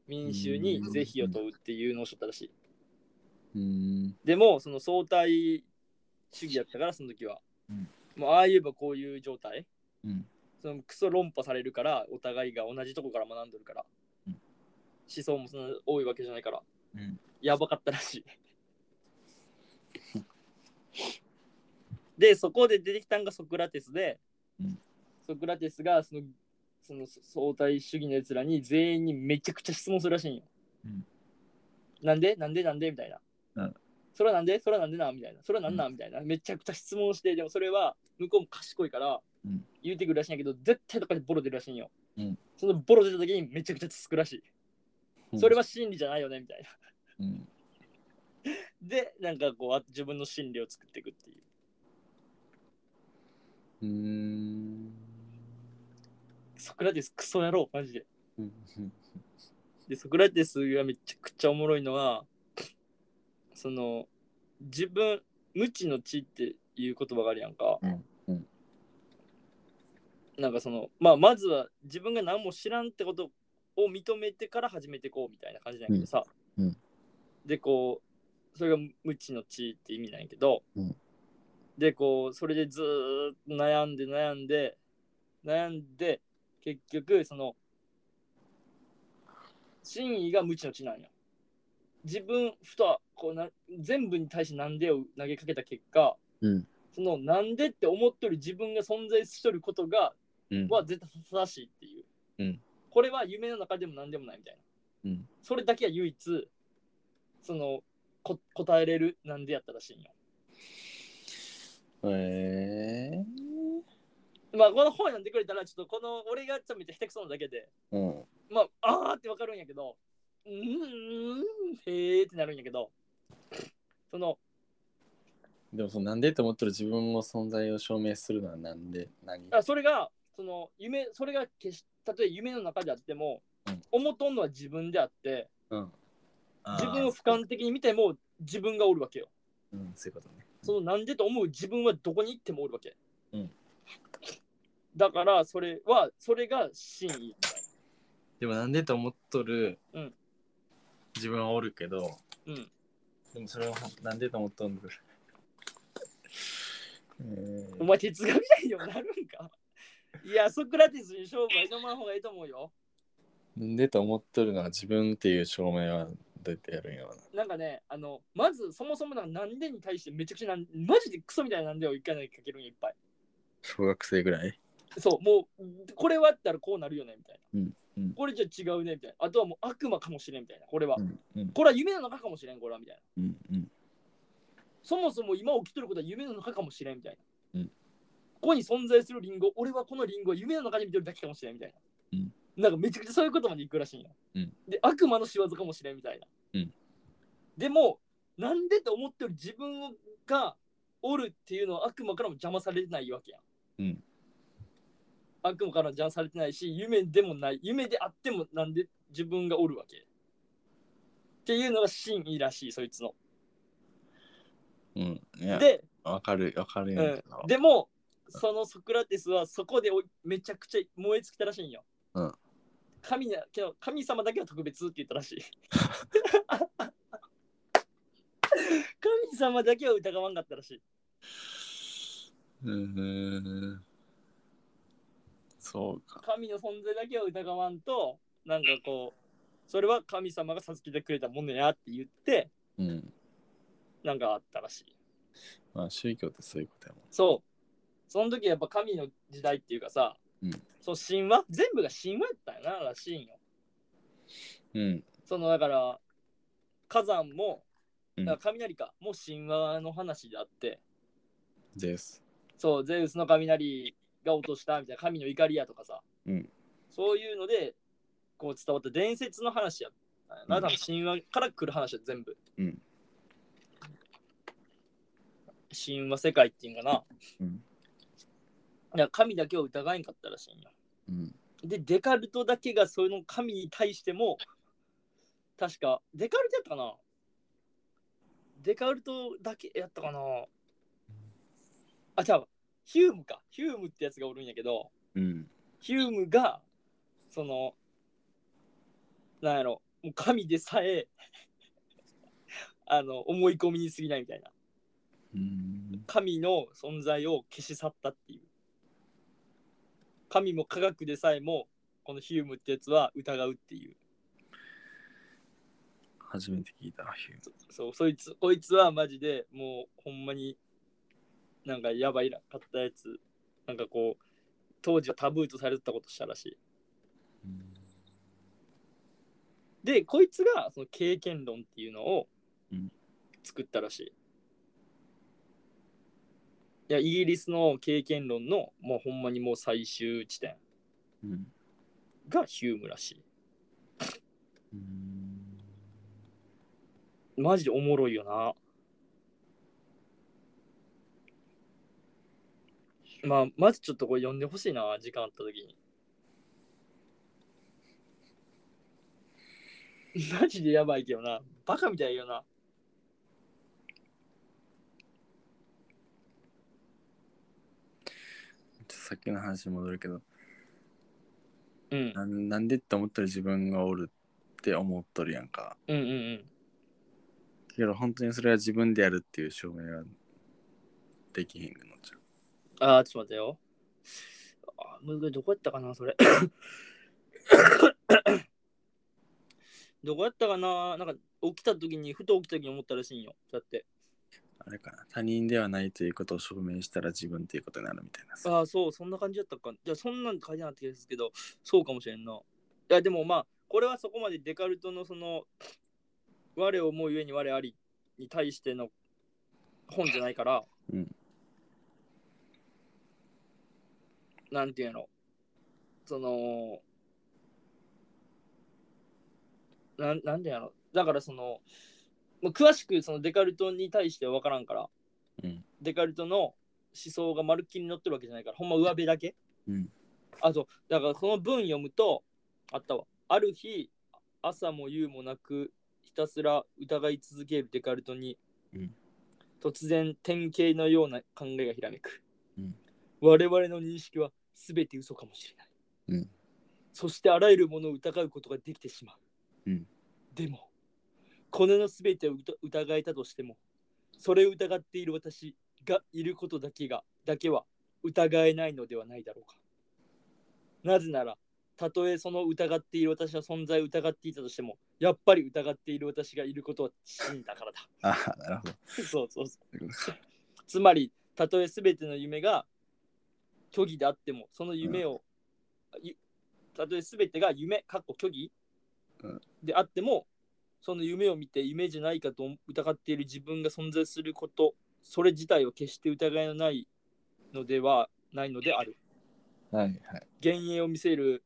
Speaker 1: 民衆に是非を問うっていうのをしとったらしい。
Speaker 2: うん。
Speaker 1: でも、その相対主義やったから、その時は。
Speaker 2: うん
Speaker 1: もうああ言えばこういう状態。
Speaker 2: うん。
Speaker 1: そのクソ論破されるから、お互いが同じとこから学んでるから。
Speaker 2: うん
Speaker 1: 思想もその多いわけじゃないから。
Speaker 2: うん。
Speaker 1: やばかったらしい。で、そこで出てきたんがソクラテスで、
Speaker 2: うん
Speaker 1: ソクラテスがそのその相対主義のやつらに全員にめちゃくちゃ質問するらしいんよ。
Speaker 2: うん
Speaker 1: なんで？なんで？なんで？みたいな。
Speaker 2: うん
Speaker 1: それはなんで？それはなんでな？みたいな。それはなんなん？みたいな。めちゃくちゃ質問して、でもそれは向こうも賢いから
Speaker 2: うん
Speaker 1: 言うてくるらしいんやけど、絶対とかでボロ出るらしいんよ。
Speaker 2: うん
Speaker 1: そのボロ出た時にめちゃくちゃつくらしい。それは真理じゃないよねみたいな。
Speaker 2: うん。
Speaker 1: で、なんかこうあ自分の真理を作っていくっていう。
Speaker 2: うーん。
Speaker 1: ソクラテスクソ野郎、マジで。
Speaker 2: うん
Speaker 1: で、ソクラテスがめちゃくちゃおもろいのは、その、自分、無知の知っていう言葉があるやんか。
Speaker 2: うんうん
Speaker 1: なんかその、まあ、まずは自分が何も知らんってことを認めてから始めてこうみたいな感じなんやけどさ。
Speaker 2: うんうん
Speaker 1: で、こう、それが無知の知って意味なんやけど、
Speaker 2: うん
Speaker 1: で、こう、それでずーっと悩んで悩んで、悩んで、結局、その、真意が無知の知なんや。自分、ふとこうな、全部に対してなんでを投げかけた結果、
Speaker 2: うん。
Speaker 1: そのなんでって思っとる自分が存在しとることが
Speaker 2: うん。
Speaker 1: は絶対正しいっていう、
Speaker 2: うん
Speaker 1: これは夢の中でも何でもないみたいな
Speaker 2: うん。
Speaker 1: それだけは唯一そのこ答えれるなんでやったらしいんよ
Speaker 2: え
Speaker 1: まあこの本読んでくれたらちょっとこの俺がちょっとめっちゃ下手くそなだけで
Speaker 2: ー。うん。
Speaker 1: まああーってわかるんやけどうーんへーってなるんやけどその
Speaker 2: でもそのなんでって思ってる自分の存在を証明するのはなんで何
Speaker 1: あそれがその夢それが決したとえ夢の中であっても、
Speaker 2: うん
Speaker 1: 思っとんのは自分であって
Speaker 2: うん。
Speaker 1: 自分を俯瞰的に見ても自分がおるわけよ
Speaker 2: うん、そういうことね。
Speaker 1: そのなんでと思う自分はどこに行ってもおるわけ。
Speaker 2: うん
Speaker 1: だからそれはそれが真意
Speaker 2: でもなんでと思っとる、
Speaker 1: うん
Speaker 2: 自分はおるけど、
Speaker 1: な。うん。
Speaker 2: でもそれをなんでと思っとんの？え
Speaker 1: お前哲学者にもなるんか？いや、ソクラテスに勝負は挑まん方がいいと思うよ。
Speaker 2: でと思っとるのは自分っていう証明はどうやってやるんやろな。
Speaker 1: なんかね、あの、まずそもそもなんかなんでに対してめちゃくちゃなん、マジでクソみたいななんでを一回投げかけるんよいっぱい。
Speaker 2: 小学生ぐらい？
Speaker 1: そう、もう、これはあったらこうなるよねみたいな。
Speaker 2: うんうん
Speaker 1: これじゃ違うねみたいな。あとはもう悪魔かもしれんみたいな。これは。
Speaker 2: うんうん
Speaker 1: これは夢の中かもしれん、これはみたいな。
Speaker 2: うんうん
Speaker 1: そもそも今起きとることは夢の中かもしれんみたいな。
Speaker 2: うん
Speaker 1: ここに存在するリンゴ、俺はこのリンゴは夢の中で見てるだけかもしれんみたいな。
Speaker 2: うん
Speaker 1: なんかめちゃくちゃそういうことまでいくらしいんや。
Speaker 2: うん
Speaker 1: で、悪魔の仕業かもしれんみたいな。
Speaker 2: うん
Speaker 1: でも、なんでって思ってる自分がおるっていうのは悪魔からも邪魔されてないわけやん。
Speaker 2: うん
Speaker 1: 悪魔からも邪魔されてないし、夢でもない。夢であってもなんで自分がおるわけ。っっていうのが真意らしいそいつの。
Speaker 2: うん。
Speaker 1: で、
Speaker 2: わかる、わかるんやけど。
Speaker 1: でもそのソクラテスはそこでおめちゃくちゃ燃え尽きたらしいんよ。
Speaker 2: うん
Speaker 1: 神だけど神様だけは特別って言ったらしい。神様だけは疑わんかったらしい。
Speaker 2: うーん。そうか。
Speaker 1: 神の存在だけは疑わんとなんかこうそれは神様が授けてくれたものやって言って
Speaker 2: うん。
Speaker 1: なんかあったらしい。
Speaker 2: まあ、宗教ってそういうことやもん。
Speaker 1: そう。その時やっぱ神の時代っていうかさ、
Speaker 2: うん
Speaker 1: そう神話？全部が神話やったんやならしいんよ。
Speaker 2: うん。
Speaker 1: そのだから火山もから雷か、もう神話の話であって
Speaker 2: です。
Speaker 1: そうゼウスの雷が落としたみたいな神の怒りやとかさ、
Speaker 2: うん
Speaker 1: そういうのでこう伝わった伝説の話やな、
Speaker 2: うん
Speaker 1: 多分神話から来る話や全部
Speaker 2: うん。
Speaker 1: 神話世界っていうんかな
Speaker 2: うん。
Speaker 1: いや神だけを疑えんかったらしいんよ。
Speaker 2: うん。
Speaker 1: でデカルトだけがその神に対しても確かデカルトやったかな？デカルトだけやったかな？あじゃあヒュームか。ヒュームってやつがおるんやけど
Speaker 2: うん。
Speaker 1: ヒュームがそのなんやろもう神でさえあの思い込みに過ぎないみたいな。
Speaker 2: うん。
Speaker 1: 神の存在を消し去ったっていう神も科学でさえもこのヒュームってやつは疑うっていう。
Speaker 2: 初めて聞いた、ヒュー
Speaker 1: そそうそいつこいつはマジでもうほんまになんかやばいらかったやつ。なんかこう当時はタブーとされてたことしたらしい。でこいつがその経験論っていうのを
Speaker 2: うん。
Speaker 1: 作ったらしい、いやイギリスの経験論のもうほんまにもう最終地点。
Speaker 2: うん。
Speaker 1: がヒュームらし
Speaker 2: うん。
Speaker 1: いマジでおもろいよな。まあマジちょっとこれ読んでほしいな時間あった時に。マジでやばいけどな。バカみたいよな
Speaker 2: ちょっとさっきの話に戻るけど、
Speaker 1: うん
Speaker 2: なんなんでって思ってる自分がおるって思っとるやんか。
Speaker 1: うんうんうん
Speaker 2: けど本当にそれは自分でやるっていう証明はできへんのじゃん。
Speaker 1: あー、ちょっと待ってよ。あー、むずい、どこやったかな、それ。どこやったかななんか起きた時に、ふと起きた時に思ったらしいんよ。だって。
Speaker 2: あれかな。他人ではないということを証明したら自分っていうことになるみたいなさ。
Speaker 1: ああ、そう、そんな感じだったか。じゃあ、そんなん書いてなかった気がするけど、そうかもしれんな。いや、でもまあ、これはそこまでデカルトのその、我を思うゆえに我ありに対しての本じゃないから、
Speaker 2: うん
Speaker 1: なんていうの、その、なんなんていうの、だからその、もう詳しくそのデカルトに対しては分からんから、
Speaker 2: うん
Speaker 1: デカルトの思想がまるっきり載ってるわけじゃないから、ほんま上辺だけ。
Speaker 2: うん。
Speaker 1: あと、だからこの文読むと、あったわ。ある日、朝も夕もなく、ひたすら疑い続けるデカルトに、
Speaker 2: うん
Speaker 1: 突然典型のような考えがひらめく。
Speaker 2: うん
Speaker 1: 我々の認識は全て嘘かもしれない。
Speaker 2: うん
Speaker 1: そしてあらゆるものを疑うことができてしまう。
Speaker 2: うん
Speaker 1: でも、この世の全てを疑疑えたとしても、それを疑っている私がいることだけが、だけは疑えないのではないだろうか。なぜなら、たとえその疑っている私の存在を疑っていたとしても、やっぱり疑っている私がいることを信じたからだ。
Speaker 2: ああ、なるほど。
Speaker 1: そうそうそう。つまり、たとえ全ての夢が虚偽であっても、その夢を、ゆたとえ全てが夢、かっこ虚偽、
Speaker 2: うん
Speaker 1: であっても、その夢を見て夢じゃないかと疑っている自分が存在すること、それ自体は決して疑いのないのではないのである。
Speaker 2: はいはい。
Speaker 1: 幻影を見せる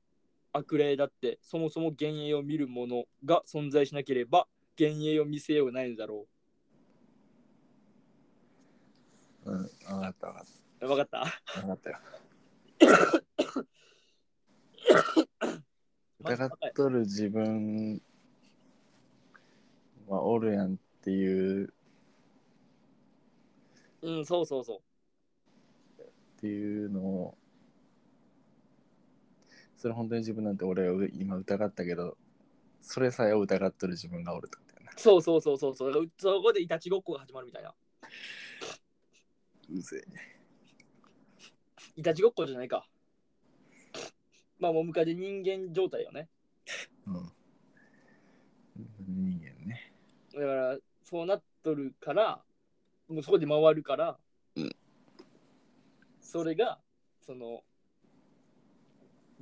Speaker 1: 悪霊だって、そもそも幻影を見るものが存在しなければ、幻影を見せようがないのだろ
Speaker 2: うん、分かった分かっ
Speaker 1: う。わかった
Speaker 2: た。分かったよ。疑っとる自分まあ、おるやんっていう、
Speaker 1: うん、そうそうそ
Speaker 2: っていうのを、それ本当に自分なんて俺は今疑ったけど、それさえを疑っとる自分がおるってことやな。
Speaker 1: う。そうそうそうそうそう。そこでいたちごっこが始まるみたいな。
Speaker 2: うぜ
Speaker 1: いたちごっこじゃないか。まあ、もう向かいで人間状態よね。
Speaker 2: え。うん。人間ね。
Speaker 1: だから、そうなっとるから、もうそこで回るから、
Speaker 2: うん
Speaker 1: それが、その、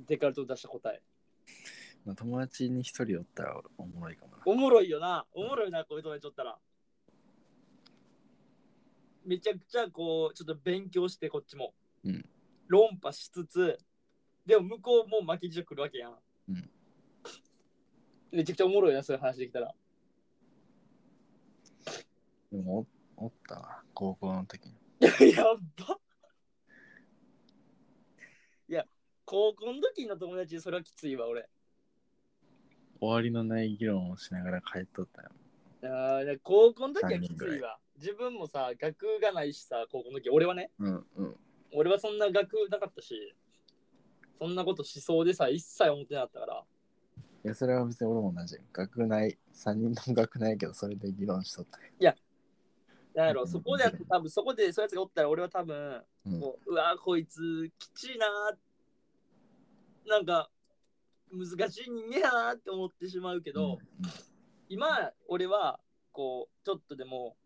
Speaker 1: デカルト出した答え。
Speaker 2: まあ、友達に一人おったらおもろいかもな。
Speaker 1: おもろいよな。おもろいな、こういうとこでちょったら。めちゃくちゃこう、ちょっと勉強して、こっちも。
Speaker 2: うん
Speaker 1: 論破しつつ、でも向こうも巻き舌来るわけやん。
Speaker 2: うん
Speaker 1: めちゃくちゃおもろいな、そういう話できたら。
Speaker 2: でもおおったわ、高校の時に。
Speaker 1: やっば。いや、高校の時の友達でそれはきついわ、俺。
Speaker 2: 終わりのない議論をしながら帰っとったよ。
Speaker 1: あー高校の時はきついわ。自分もさ、学がないしさ、高校の時、俺はね、
Speaker 2: うんうん。
Speaker 1: 俺はそんな学なかったし、そんなことしそうでさ、一切思ってなかったから。
Speaker 2: いや、それは別に俺も同じ。学内、3人とも学内やけど、それで議論しとったよ。
Speaker 1: なんやろ、
Speaker 2: うん
Speaker 1: そこでやって多分そこでそういうやつがおったら俺は多分、
Speaker 2: うん。
Speaker 1: こううわこいつきちいなーなんか難しい人間やなーって思ってしまうけど、今俺はこうちょっとでも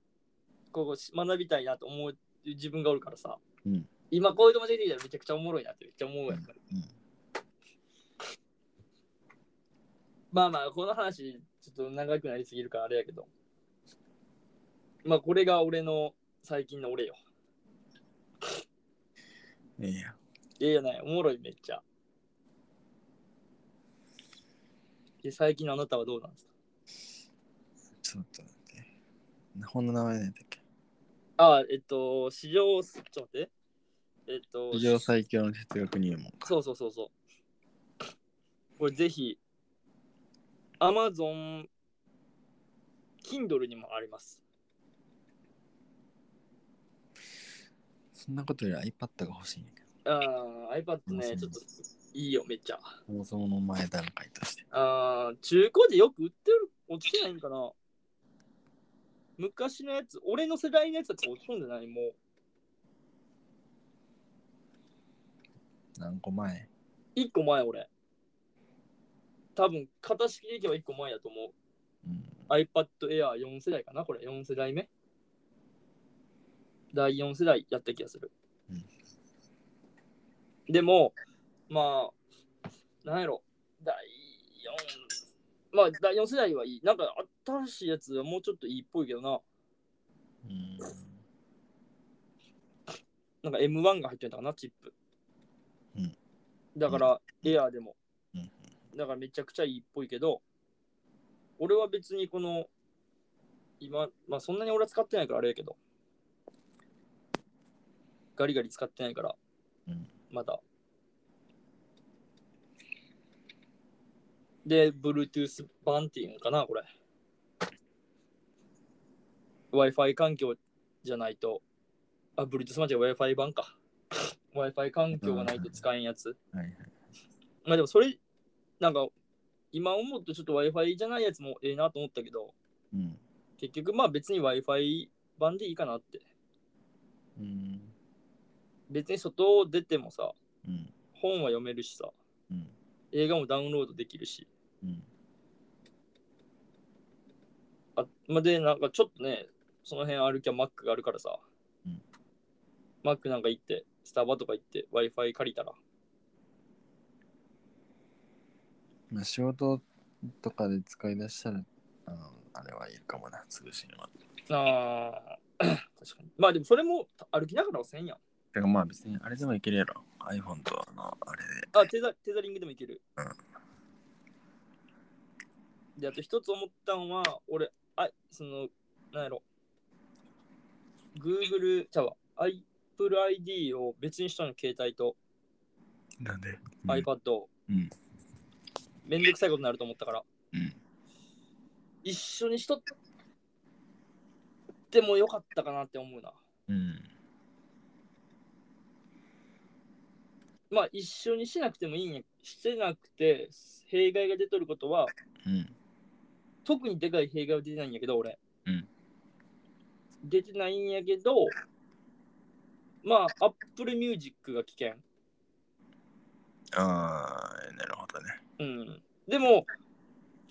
Speaker 1: こう学びたいなと思う自分がおるからさ、
Speaker 2: うん。
Speaker 1: 今こういう友達でいたらめちゃくちゃおもろいなってめっちゃ思うやっぱり、
Speaker 2: うん。うん。
Speaker 1: まあまあこの話ちょっと長くなりすぎるからあれやけどまあこれが俺の最近の俺よ
Speaker 2: いやいや、
Speaker 1: いやいやねおもろいめっちゃで最近のあなたはどうなんですか？
Speaker 2: ちょっと待って。本の名前何だっけ？
Speaker 1: あえっと史上ちょっと待ってえっと
Speaker 2: 史上最強の哲学入門か。
Speaker 1: そうそうそうそう。これぜひ、Amazon Kindle にもあります。
Speaker 2: そんなことより iPad が欲しいんやけど。
Speaker 1: ああ、iPad ね、ちょっといいよ、めっちゃ。
Speaker 2: そもそもの前段階として。
Speaker 1: ああ、中古でよく売ってる、落ちてないんかな昔のやつ、俺の世代のやつだと落ちるんじゃないもう。
Speaker 2: 何個前
Speaker 1: ？1個前、俺。多分、型式でいけば1個前だと思う。
Speaker 2: うん。
Speaker 1: iPad Air 4世代かなこれ、4世代目？第4世代やった気がする。
Speaker 2: うん
Speaker 1: でも、まあ、なんやろ、第4、まあ、第4世代はいい。なんか、新しいやつはもうちょっといいっぽいけどな。
Speaker 2: うん。
Speaker 1: なんか M1 が入ってんだかな、チップ。
Speaker 2: うん
Speaker 1: だから、
Speaker 2: うん
Speaker 1: Air でも。
Speaker 2: うん
Speaker 1: だからめちゃくちゃいいっぽいけど、俺は別にこの、今、まあそんなに俺は使ってないからあれやけど、ガリガリ使ってないから、
Speaker 2: うん
Speaker 1: まだ。で、Bluetooth 版っていうのかな、これ。Wi-Fi 環境じゃないと、あ、Bluetooth 版じゃ Wi-Fi 版か。Wi-Fi 環境がないと使えんやつ。
Speaker 2: はいはい。
Speaker 1: まあでもそれ、なんか、今思うとちょっと Wi-Fi じゃないやつもええなと思ったけど、
Speaker 2: うん。
Speaker 1: 結局まあ別に Wi-Fi 版でいいかなって。
Speaker 2: うん。
Speaker 1: 別に外出てもさ、
Speaker 2: うん。
Speaker 1: 本は読めるしさ、
Speaker 2: うん。
Speaker 1: 映画もダウンロードできるし。
Speaker 2: うん。
Speaker 1: あまあ、で、なんかちょっとね、その辺歩きは Mac があるからさ、
Speaker 2: うん
Speaker 1: Mac なんか行って、スタバとか行って Wi-Fi 借りたら、
Speaker 2: まあ仕事とかで使い出したら、あの、あれはいるかもな、通信は。
Speaker 1: あー 確かに。まあでもそれも歩きながらはせんやん。
Speaker 2: てかまあ別にあれでもいけるやろ。iPhone とあの、あれで。
Speaker 1: あ、テザテザリングでもいける。
Speaker 2: うん
Speaker 1: で、あと一つ思ったのは、俺、あ、その、なんやろ、Google、ちゃうわ、Apple ID を別にしたの、携帯と
Speaker 2: なんで、
Speaker 1: iPad を。
Speaker 2: うん。
Speaker 1: めんどくさいことになると思ったから。
Speaker 2: うん。
Speaker 1: 一緒にしとっってもよかったかなって思うな。
Speaker 2: うん。
Speaker 1: まあ一緒にしなくてもいいんや。してなくて、弊害が出とることは、
Speaker 2: うん。
Speaker 1: 特にでかい弊害は出てないんやけど、俺。
Speaker 2: うん
Speaker 1: 出てないんやけど、まあ、Apple Music が危険。
Speaker 2: ああ、なるほどね。
Speaker 1: うん。でも、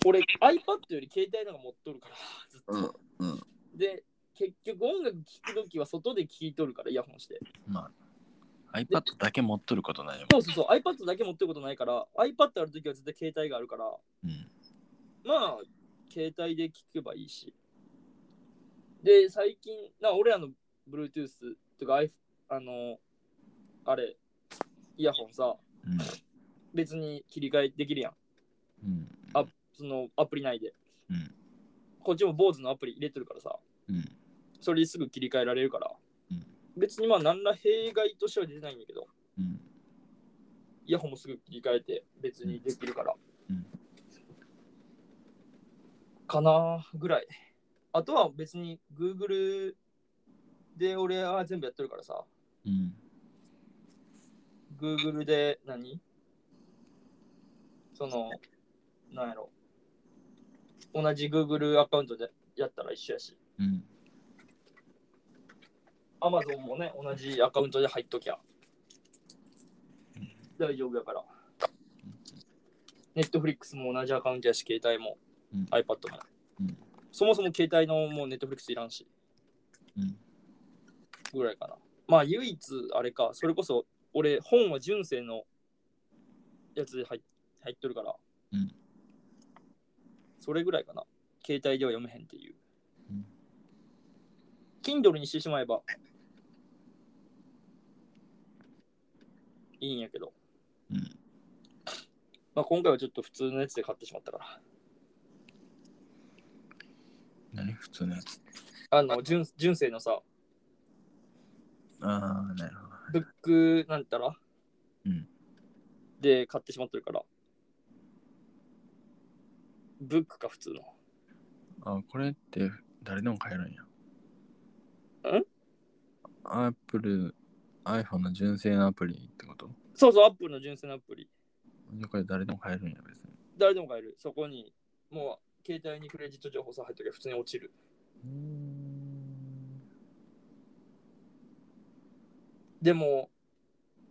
Speaker 1: 俺、iPad より携帯の方が持っとるから、ずっと。
Speaker 2: うん。うん。
Speaker 1: で、結局音楽聴くときは外で聴いとるから、イヤホンして。
Speaker 2: まあ、iPad だけ持っとることないもん。
Speaker 1: そうそうそう、iPad だけ持ってることないから、iPad あるときは絶対携帯があるから、
Speaker 2: うん。
Speaker 1: まあ、携帯で聞けばいいし。で、最近、な俺らの Bluetooth とか、iPhone あの、あれ、イヤホンさ、
Speaker 2: うん。
Speaker 1: 別に切り替えできるやん。
Speaker 2: うん。
Speaker 1: あそのアプリ内で。
Speaker 2: うん。
Speaker 1: こっちも BOSE のアプリ入れてるからさ、
Speaker 2: うん。
Speaker 1: それですぐ切り替えられるから、
Speaker 2: うん
Speaker 1: 別にまあ何ら弊害としては出てないんだけど、
Speaker 2: うん。
Speaker 1: イヤホンもすぐ切り替えて別にできるから。
Speaker 2: うん
Speaker 1: かなぐらい。あとは別に Google で俺は全部やってるからさ、
Speaker 2: うん。
Speaker 1: Google で何？その、なんやろ。同じ Google アカウントでやったら一緒やし、
Speaker 2: うん。
Speaker 1: Amazon もね、同じアカウントで入っときゃ大丈夫やから。Netflix も同じアカウントやし、携帯も、
Speaker 2: うん
Speaker 1: iPad も。
Speaker 2: うん
Speaker 1: そもそも携帯のもう Netflix いらんし、
Speaker 2: うん。
Speaker 1: ぐらいかな。まあ唯一あれか、それこそ俺本は純正のやつで入っ入っとるから、
Speaker 2: うん
Speaker 1: それぐらいかな。携帯では読めへんっていう。
Speaker 2: うん
Speaker 1: Kindle にしてしまえばいいんやけど、
Speaker 2: うん。
Speaker 1: まあ、今回はちょっと普通のやつで買ってしまったから。
Speaker 2: 何普通のやつ？
Speaker 1: あの、純純正のさ、
Speaker 2: ああ、なるほ
Speaker 1: ブックなんたら
Speaker 2: うん
Speaker 1: で買ってしまってるから。ブックか普通の。
Speaker 2: ど。あこれって誰でも買えるんや。
Speaker 1: ん？
Speaker 2: アップル、iPhone の純正のアプリってこと？
Speaker 1: そうそう、アップルの純正のアプリ。
Speaker 2: これ誰でも買えるんや、別に。
Speaker 1: 誰でも買える。そこに、もう、携帯にクレジット情報さ入っときゃ普通に落ちる。でも、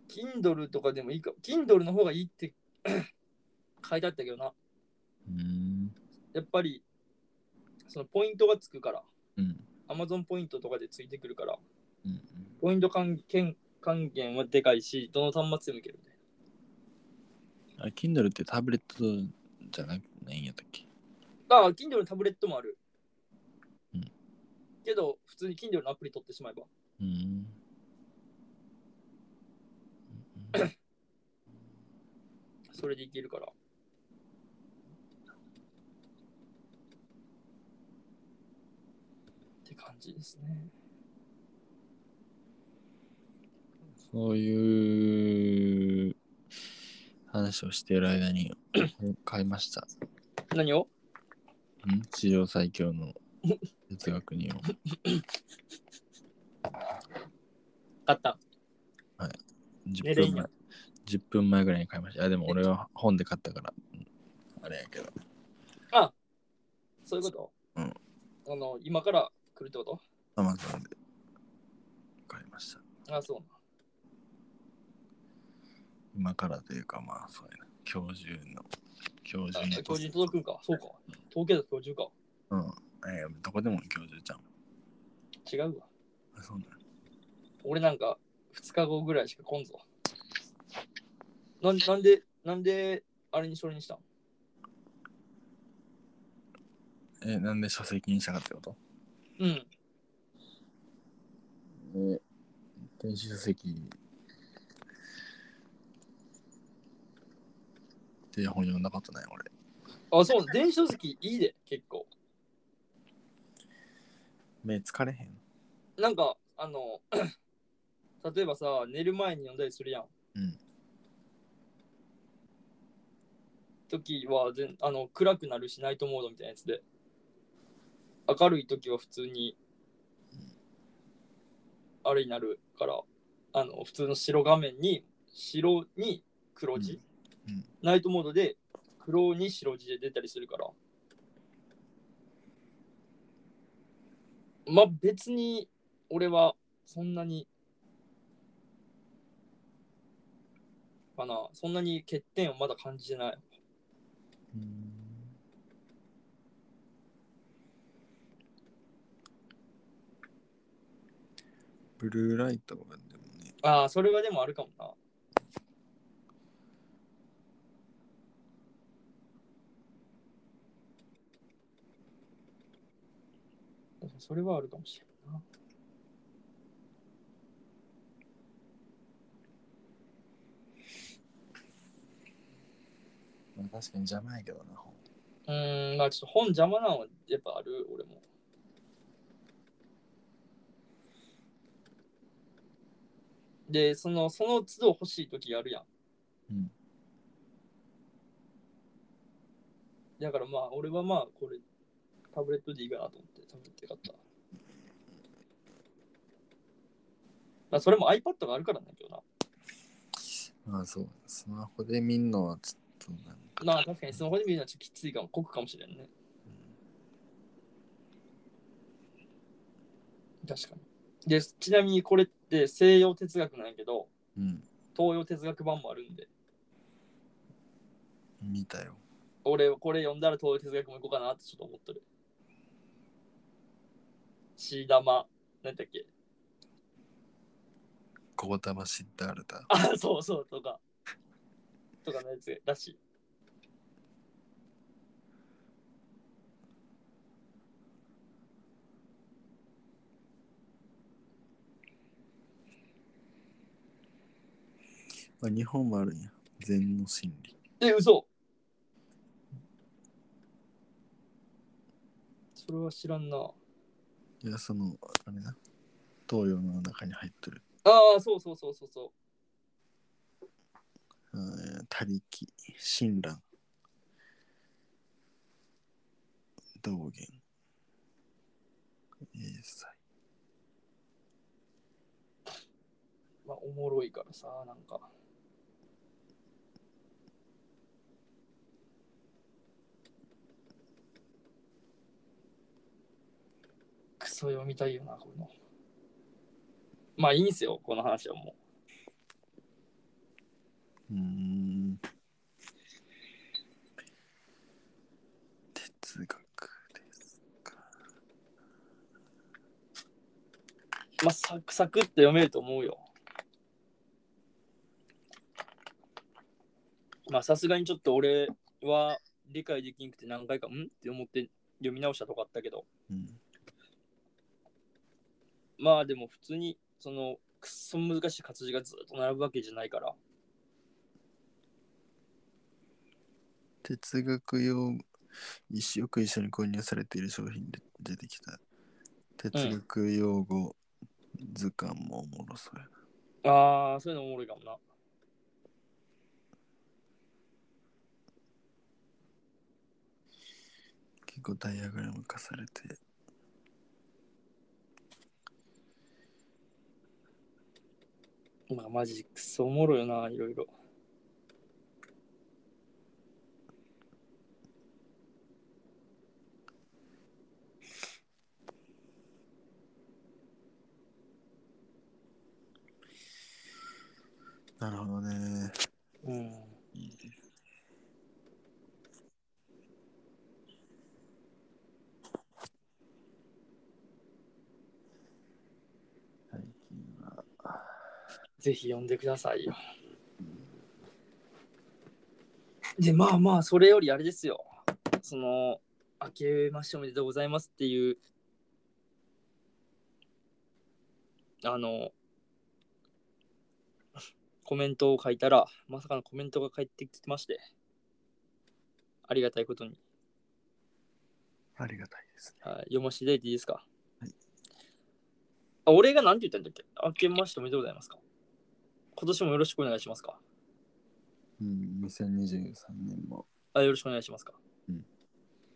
Speaker 1: Kindle とかでもいいか。Kindle の方がいいって 書いてあったけどな。
Speaker 2: うん。
Speaker 1: やっぱり、そのポイントがつくから、
Speaker 2: うん。
Speaker 1: Amazon ポイントとかでついてくるから、
Speaker 2: うん。
Speaker 1: ポイント還元還元はでかいし、どの端末でもいけるみたい
Speaker 2: あれ、Kindle ってタブレットじゃなくないんやったっけ？
Speaker 1: あ、Kindle のタブレットもある。
Speaker 2: うん
Speaker 1: けど、普通に Kindle のアプリ取ってしまえば。
Speaker 2: うん。
Speaker 1: それでいけるから。って感じですね。
Speaker 2: そういう話をしている間に 買いました。
Speaker 1: 何を？
Speaker 2: ん？史上最強の哲学にを。
Speaker 1: 買った。
Speaker 2: 10
Speaker 1: 寝れんや
Speaker 2: 分前。10分前ぐらいに買いました。いや、でも俺は本で買ったから、うんあれやけど。
Speaker 1: そういうこと？
Speaker 2: うん
Speaker 1: あの、今から来るってこと
Speaker 2: ？Amazon で買いました。
Speaker 1: あそうな。
Speaker 2: 今からというか、まあ、そうやな。今日中の。今日
Speaker 1: あ
Speaker 2: 中の。
Speaker 1: 今日中に届くんか。そうか。東京だと今日中か。
Speaker 2: うん。えーどこでも今日中じゃん。
Speaker 1: 違うわ。
Speaker 2: あそうなの
Speaker 1: 俺なんか2日後ぐらいしか来んぞ。なんなんで、なんで、あれにそれにしたん？
Speaker 2: え、なんで書籍にしたかってこと？
Speaker 1: うん。
Speaker 2: え、電子書籍で本読んだことない俺。
Speaker 1: あ、そう、電子書籍いいで、結構。
Speaker 2: 目疲れへん
Speaker 1: なんか、あの、例えばさ、寝る前に読んだりするやん。
Speaker 2: うん。
Speaker 1: 時は全あの暗くなるし、ナイトモードみたいなやつで。明るい時は普通にあれになるから、あの、普通の白画面に、白に黒字、ナイトモードで黒に白字で出たりするから。まあ別に俺はそんなにかなそんなに欠点をまだ感じてない。
Speaker 2: ブルーライトはでもね、
Speaker 1: ああ、それはでもあるかもな。それはあるかもしれんな。
Speaker 2: まあ、確かに邪魔やけどな、本
Speaker 1: うーん、まあちょっと本邪魔なのはやっぱある、俺も。で、その、その都度欲しい時があるやん。
Speaker 2: うん。
Speaker 1: だからまあ、俺はまあ、これ、タブレットでいいかなと思って、タブレットで買った。まあ、それも iPad があるからなんだけどな。
Speaker 2: まあそう、スマホで見んのはちょっとなんか。
Speaker 1: まあ、確かにスマホで見るのはちょっときついかも、酷かもしれんね。確かに。で、ちなみにこれって西洋哲学なんやけど、
Speaker 2: うん。
Speaker 1: 東洋哲学版もあるんで、
Speaker 2: 見たよ。
Speaker 1: 俺、これ読んだら東洋哲学も行こうかなってちょっと思ってる。シーダマ、なんだっけ？
Speaker 2: 小言葉シッダールタ。
Speaker 1: あ、そうそう、とか。とかのやつらしい。
Speaker 2: あ、日本もあるんや。禅の心理。
Speaker 1: え、嘘それは知らんな。
Speaker 2: いや、その、あれな。東洋の中に入ってる。
Speaker 1: ああ、そうそうそうそうそう。
Speaker 2: うん他力、親鸞、道元、英才。
Speaker 1: まあ、おもろいからさ、なんか。クソ読みたいよな、これの。まあいいんすよ、この話はも
Speaker 2: うーん。哲学ですか。
Speaker 1: う。まあサクサクって読めると思うよ。まあさすがにちょっと俺は理解できんくて何回か、ん？って思って読み直したとこあったけど、
Speaker 2: うん。
Speaker 1: まあでも普通にそのくっそ難しい活字がずっと並ぶわけじゃないから、
Speaker 2: 哲学用一よく一緒に購入されている商品で出てきた哲学用語図鑑もおもろそうやな。
Speaker 1: ああ、そういうのおもろいかもな。
Speaker 2: 結構ダイアグラム化されて。
Speaker 1: まあマジくそおもろいよな、いろいろ。
Speaker 2: なるほどね。
Speaker 1: うん。
Speaker 2: いいです。最近は、
Speaker 1: ぜひ読んでくださいよ。で、まあまあ、それよりあれですよ。その、明けましておめでとうございますっていう、あの、コメントを書いたら、まさかのコメントが返ってきてまして、ありがたいことに、
Speaker 2: ありがたいですね。
Speaker 1: はい、読ませていただいていいですか、
Speaker 2: はい。
Speaker 1: あ俺が何て言ったんだっけ？明けましておめでとうございますか？今年もよろしくお願いしますか？
Speaker 2: うん、2023年も。
Speaker 1: あよろしくお願いしますか、
Speaker 2: うん
Speaker 1: っ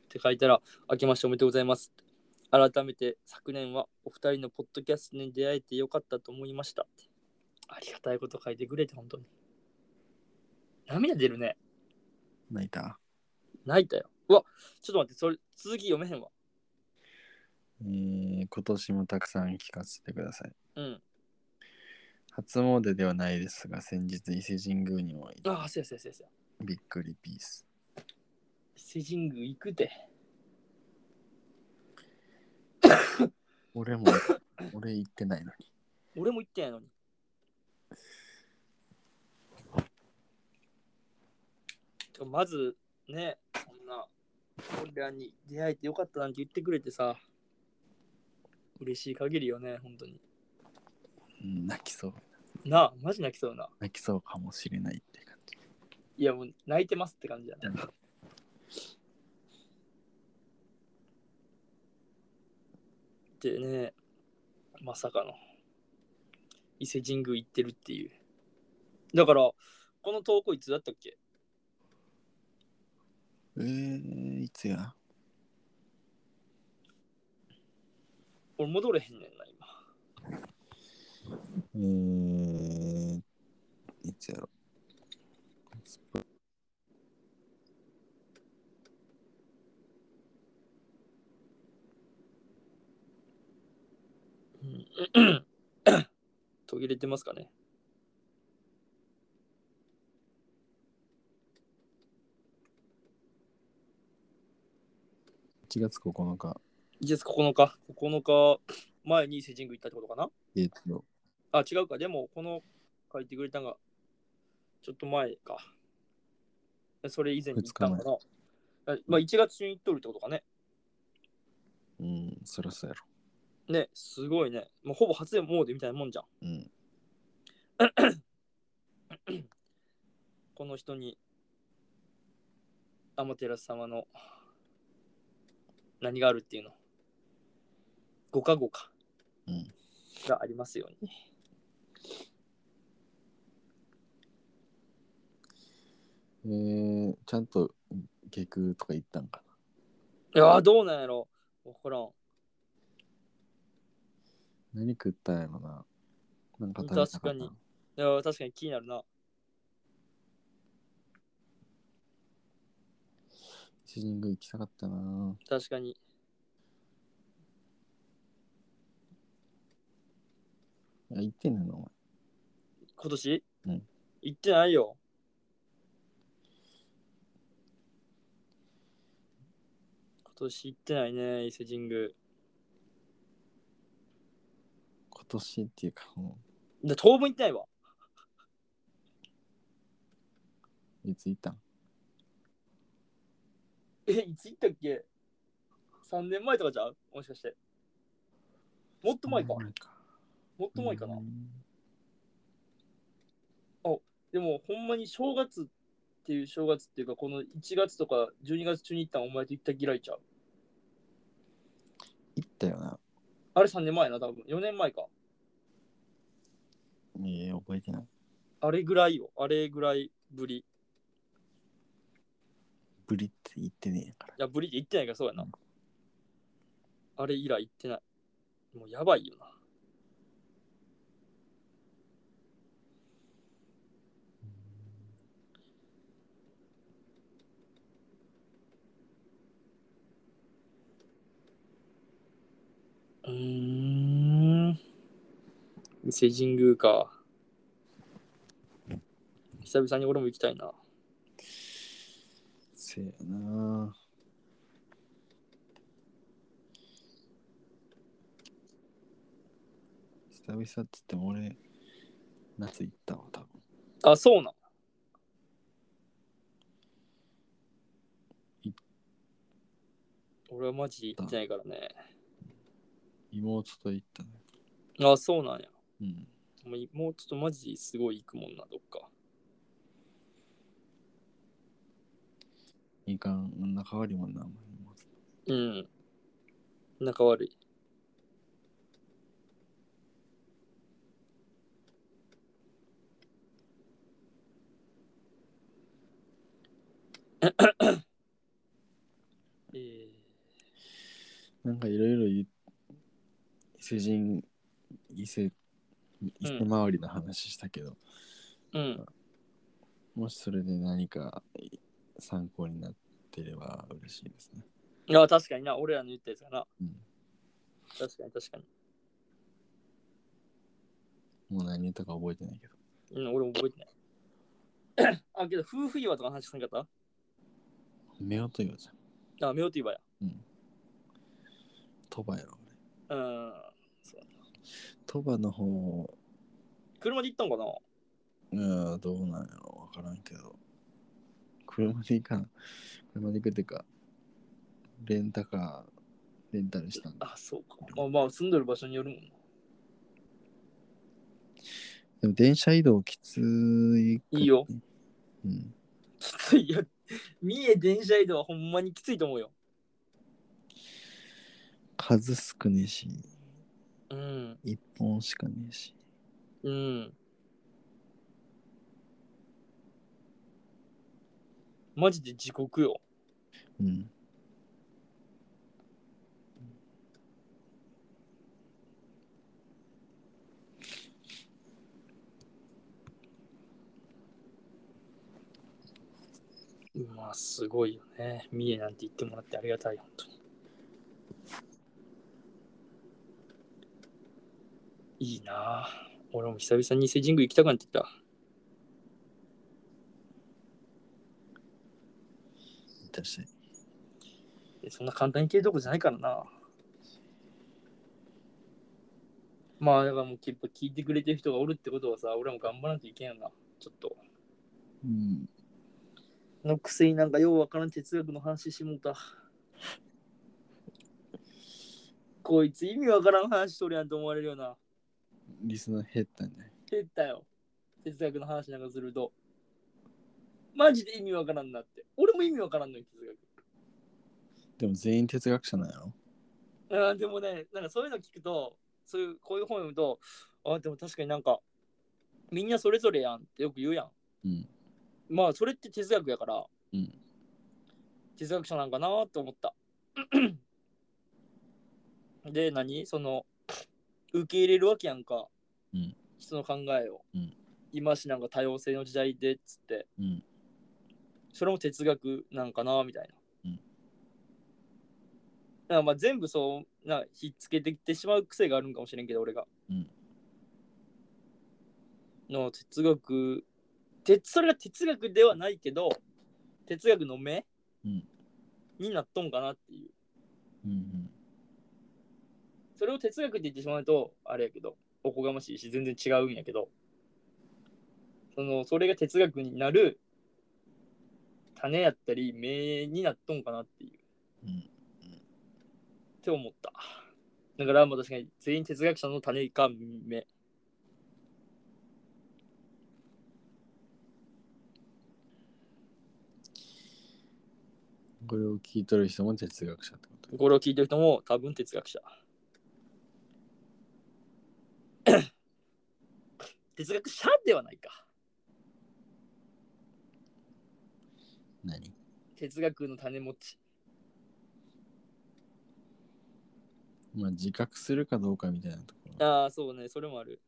Speaker 1: て書いたら、明けましておめでとうございます。改めて昨年はお二人のポッドキャストに出会えてよかったと思いましたって。ありがたいこと書いてくれて、本当に。涙出るね。
Speaker 2: 泣いた？
Speaker 1: 泣いたよ。うわ、ちょっと待って、それ続き読めへんわ。
Speaker 2: えー、今年もたくさん聞かせてください。
Speaker 1: うん。
Speaker 2: 初詣ではないですが、先日伊勢神宮にも行っ
Speaker 1: ああ、そうやそうやそうやそうや。
Speaker 2: びっくりピース。
Speaker 1: 伊勢神宮行くで。
Speaker 2: 俺も、俺行ってないのに。
Speaker 1: 俺も行ってないのに。てかまずね、そんな、俺らに出会えてよかったなんて言ってくれてさ、嬉しい限りよね、本当に。
Speaker 2: うん、泣きそう。
Speaker 1: なあ、マジ泣きそうな。
Speaker 2: 泣きそうかもしれないって感じ。
Speaker 1: いや、もう泣いてますって感じだね。でね、まさかの伊勢神宮行ってるっていう。だから、この投稿いつだったっけ？
Speaker 2: えー、いつや？
Speaker 1: 俺戻れへんねんな、今。
Speaker 2: えー、いつやろ。
Speaker 1: うん途切れてますかね
Speaker 2: 1月9日。
Speaker 1: 1月9日、9日前に伊勢神宮行ったってことかな？
Speaker 2: えーっと、
Speaker 1: あ、違うか。でも、この書いてくれたのが、ちょっと前か。それ以前に行ったのかな。あまあ、1月中に行っとるってことかね。
Speaker 2: うん、そらそうやろ。
Speaker 1: ね、すごいね。もうほぼ初で詣みたいなもんじゃん。
Speaker 2: うん。
Speaker 1: この人に、天照様の何があるっていうの。ご加護か。
Speaker 2: うん
Speaker 1: がありますように。
Speaker 2: えー、ちゃんと下空とか行ったんか
Speaker 1: いやー、どうなんやろ。わからん。
Speaker 2: な。何食ったんやろな？なんか食べた
Speaker 1: 確かにいやー、確かに気になるな。
Speaker 2: 伊勢神宮行きたかったな。
Speaker 1: 確かに。
Speaker 2: いや、行ってんの？お前。
Speaker 1: 今年？
Speaker 2: うん。
Speaker 1: 行ってないよ。年行ってないね、伊勢神宮。
Speaker 2: 今年っていうか、も
Speaker 1: で当分行ってないわ。
Speaker 2: ういつ行ったん？
Speaker 1: え、いつ行ったっけ ?3 年前とかじゃう？もしかして。もっと前か。もっと前かな。
Speaker 2: うん
Speaker 1: でも、ほんまに正月っていう正月っていうか、この1月とか12月中に行ったんお前と行った嫌いちゃう？
Speaker 2: 行ったよな。
Speaker 1: あれ3年前な、多分。4年前か。
Speaker 2: いや、覚えてない。
Speaker 1: あれぐらいよ。あれぐらいぶり。い
Speaker 2: ブリって言ってねえから。
Speaker 1: や、ぶりって行ってないからそうやな。あれ以来行ってない。もうやばいよな。伊勢神宮か。久々に俺も行きたいな。
Speaker 2: せやな。久々っつっても俺、夏行ったわ、多分。
Speaker 1: あ、そうなん。
Speaker 2: い
Speaker 1: 俺はマジで行ってないからね。
Speaker 2: 妹と行ったね。
Speaker 1: あ、そうなんや。
Speaker 2: うん。
Speaker 1: もう妹とマジですごい行くもんな、どっか。
Speaker 2: いかん、仲悪いもんな、
Speaker 1: うん。仲悪い。え
Speaker 2: なんかいろいろ伊勢神、伊勢、伊勢周りの話したけど、
Speaker 1: うん。
Speaker 2: もしそれで何か参考になってれば嬉しいですね。
Speaker 1: いや、確かにな、俺らの言ったやつかな。
Speaker 2: うん。
Speaker 1: 確かに確かに。
Speaker 2: もう何言ったか覚えてないけど。
Speaker 1: うん、俺も覚えてない。あ、けど、夫婦岩とか話せなかっ
Speaker 2: 夫婦岩じゃん。
Speaker 1: たあ、夫婦岩や。
Speaker 2: うん。鳥羽やろ、俺。
Speaker 1: うん。
Speaker 2: 鳥羽の方、
Speaker 1: 車で行ったんかな？
Speaker 2: うん、どうなんやろ、わからんけど。車で行かん。車で行くってか、レンタカー、レンタルしたんだ。
Speaker 1: あ、そうか。まあまあ、住んでる場所によるもんな。
Speaker 2: でも電車移動きつい、
Speaker 1: いいよ。
Speaker 2: うん。
Speaker 1: きついよ。三重電車移動はほんまにきついと思うよ。
Speaker 2: 数少ねえし、
Speaker 1: うん。
Speaker 2: 一本しかねえし。
Speaker 1: うん。マジで地獄よ。
Speaker 2: うん。
Speaker 1: まあ、すごいよね。三重なんて言ってもらってありがたい、本当に。いいなあ俺も久々に伊勢神宮行きたくなってきた。
Speaker 2: 確かに。
Speaker 1: えそんな簡単に行けるとこじゃないからな。まあ、だからもうやっぱ聞いてくれてる人がおるってことはさ、俺も頑張らんといけんよな。ちょっと。
Speaker 2: うん。
Speaker 1: のくせになんかようわからん哲学の話しもうた。こいつ意味わからん話しとるやんと思われるよな。
Speaker 2: リスナー減ったんじゃない？
Speaker 1: 減ったよ。哲学の話なんかすると。マジで意味わからんなって。俺も意味わからんのに哲学。
Speaker 2: でも全員哲学者なんやろ？
Speaker 1: あーでもね、なんかそういうの聞くと、そういうこういう本読むと、あーでも確かになんか、みんなそれぞれやんってよく言うやん。
Speaker 2: うん。
Speaker 1: まあ、それって哲学やから、
Speaker 2: うん。
Speaker 1: 哲学者なんかなと思った。で、何？その、受け入れるわけやんか。
Speaker 2: うん
Speaker 1: 人の考えを。
Speaker 2: うん
Speaker 1: 今しなんか多様性の時代でっつって、
Speaker 2: うん。
Speaker 1: それも哲学なんかなみたいな。
Speaker 2: うん
Speaker 1: だからまあ全部そうなひっつけてきてしまう癖があるんかもしれんけど俺が。
Speaker 2: うん
Speaker 1: の哲学哲それが哲学ではないけど哲学の目、
Speaker 2: うん
Speaker 1: になっとんかなっていう。
Speaker 2: うん。
Speaker 1: それを哲学って言ってしまうとあれやけどおこがましいし全然違うんやけどそのそれが哲学になる種やったり目になっとんかなっていう。
Speaker 2: うん。
Speaker 1: って思った。だからまあ確かに全員哲学者の種か目。
Speaker 2: これを聞いとる人も哲学者ってこと？
Speaker 1: これを聞いてる人も多分哲学者。哲学者ではないか。
Speaker 2: 何？
Speaker 1: 哲学の種持ち。
Speaker 2: まあ自覚するかどうかみたいなところ。
Speaker 1: ああ、そうね、それもある。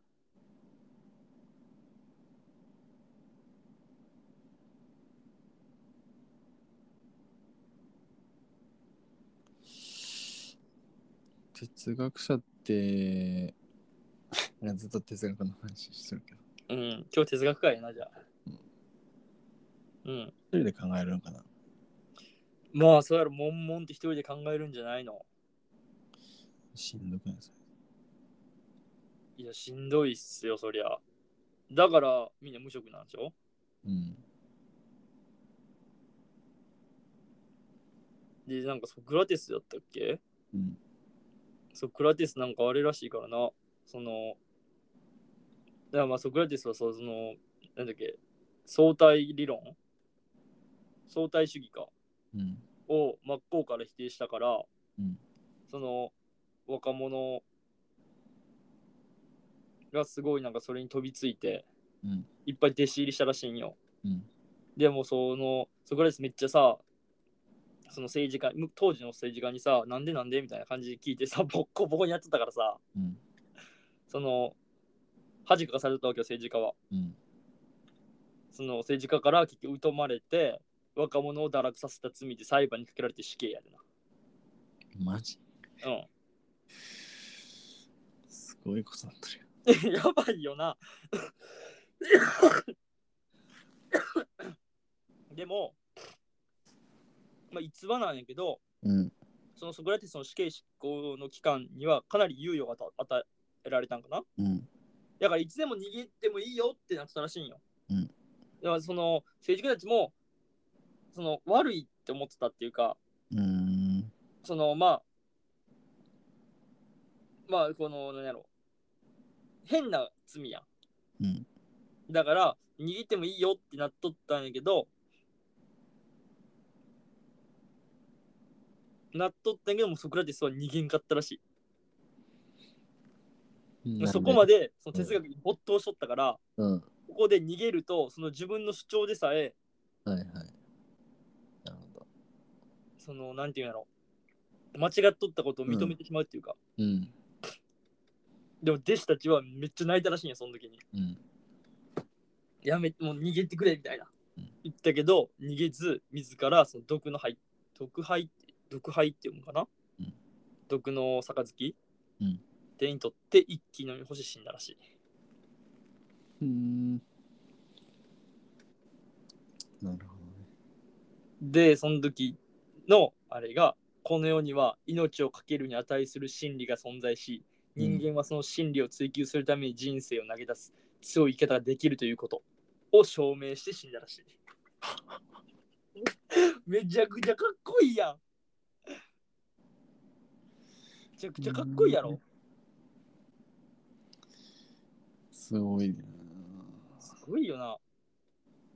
Speaker 2: 哲学者って、いやずっと哲学の話してるけど、
Speaker 1: うん、今日哲学会やな、じゃあ。うん。
Speaker 2: 一人で考えるのかな？
Speaker 1: まあ、そうやろ、悶々って一人で考えるんじゃないの？
Speaker 2: しんどくないですか？
Speaker 1: いや、しんどいっすよ、そりゃ。だから、みんな無職なんでしょ？
Speaker 2: うん。
Speaker 1: で、なんかソクラテスやったっけ？
Speaker 2: うん。
Speaker 1: ソクラテスなんかあれらしいからな。その、だからまあソクラテスはそうその、なんだっけ、相対理論？相対主義か？
Speaker 2: うん。
Speaker 1: を真っ向から否定したから、
Speaker 2: うん
Speaker 1: その若者がすごいなんかそれに飛びついて
Speaker 2: うん。
Speaker 1: いっぱい弟子入りしたらしいんよ。
Speaker 2: うん。
Speaker 1: でもそのソクラテスめっちゃさその政治家む当時の政治家にさなんでなんでみたいな感じで聞いてさボッコボコにやってたからさ
Speaker 2: うん。
Speaker 1: その恥かかされたわけよ政治家は
Speaker 2: うん。
Speaker 1: その政治家から結局疎まれて若者を堕落させた罪で裁判にかけられて死刑やで
Speaker 2: マジ？
Speaker 1: なうん
Speaker 2: すごいことになってるよ。
Speaker 1: やばいよな。でも、まあ、逸話なんやけど、
Speaker 2: うん。
Speaker 1: そのソクラテスの死刑執行の期間にはかなり猶予がた与えられたんかな。
Speaker 2: うん。
Speaker 1: だからいつでも逃げてもいいよってなってたらしいんよ。
Speaker 2: うん
Speaker 1: だからその政治家たちもその悪いって思ってたっていうか、
Speaker 2: うーん。
Speaker 1: そのまあ、まあ、この、なんやろ、変な罪やん。
Speaker 2: うん。
Speaker 1: だから、逃げてもいいよってなっとったんやけど、なっとったんやけども、ソクラテスは逃げんかったらしい。そこま
Speaker 2: で。
Speaker 1: でその哲学に没頭しとったから、
Speaker 2: うん。
Speaker 1: ここで逃げると、その自分の主張でさえ、
Speaker 2: はいはい。なるほど。
Speaker 1: その、なんていうんやろ、間違っとったことを認めてしまうっていうか、
Speaker 2: うん。
Speaker 1: でも弟子たちはめっちゃ泣いたらしいんや、その時に。
Speaker 2: うん。
Speaker 1: やめ、もう逃げてくれみたいな
Speaker 2: うん。
Speaker 1: 言ったけど、逃げず、自らその毒の灰、毒灰、毒灰っていうのかな、
Speaker 2: うん
Speaker 1: 毒の杯、
Speaker 2: うん
Speaker 1: 手に取って一気に飲み干し死んだらしい。
Speaker 2: うーん。なるほどね。
Speaker 1: で、その時のあれが、この世には命を懸けるに値する真理が存在し、人間はその真理を追求するために人生を投げ出す強い生き方ができるということを証明して死んだらしい。めちゃくちゃかっこいいやん。めちゃくちゃかっこいいやろ。
Speaker 2: すごいな。
Speaker 1: すごいよな。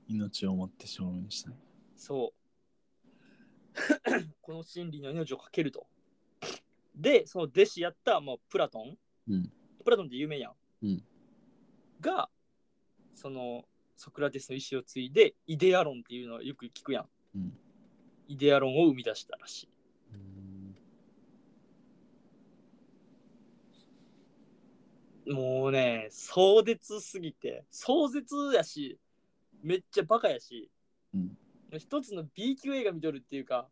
Speaker 2: 命をもって証明したい。
Speaker 1: そう。この真理の命をかけると。で、その弟子やった、まあ、プラトン。
Speaker 2: うん
Speaker 1: プラトンって有名やん。
Speaker 2: うん
Speaker 1: が、そのソクラテスの意思を継いで、イデアロンっていうのをよく聞くやん。
Speaker 2: うん。
Speaker 1: イデアロンを生み出したらしい。
Speaker 2: うーん
Speaker 1: もうね、壮絶すぎて、壮絶やし、めっちゃバカやし、
Speaker 2: うん
Speaker 1: 一つの B 級映画見とるっていうか、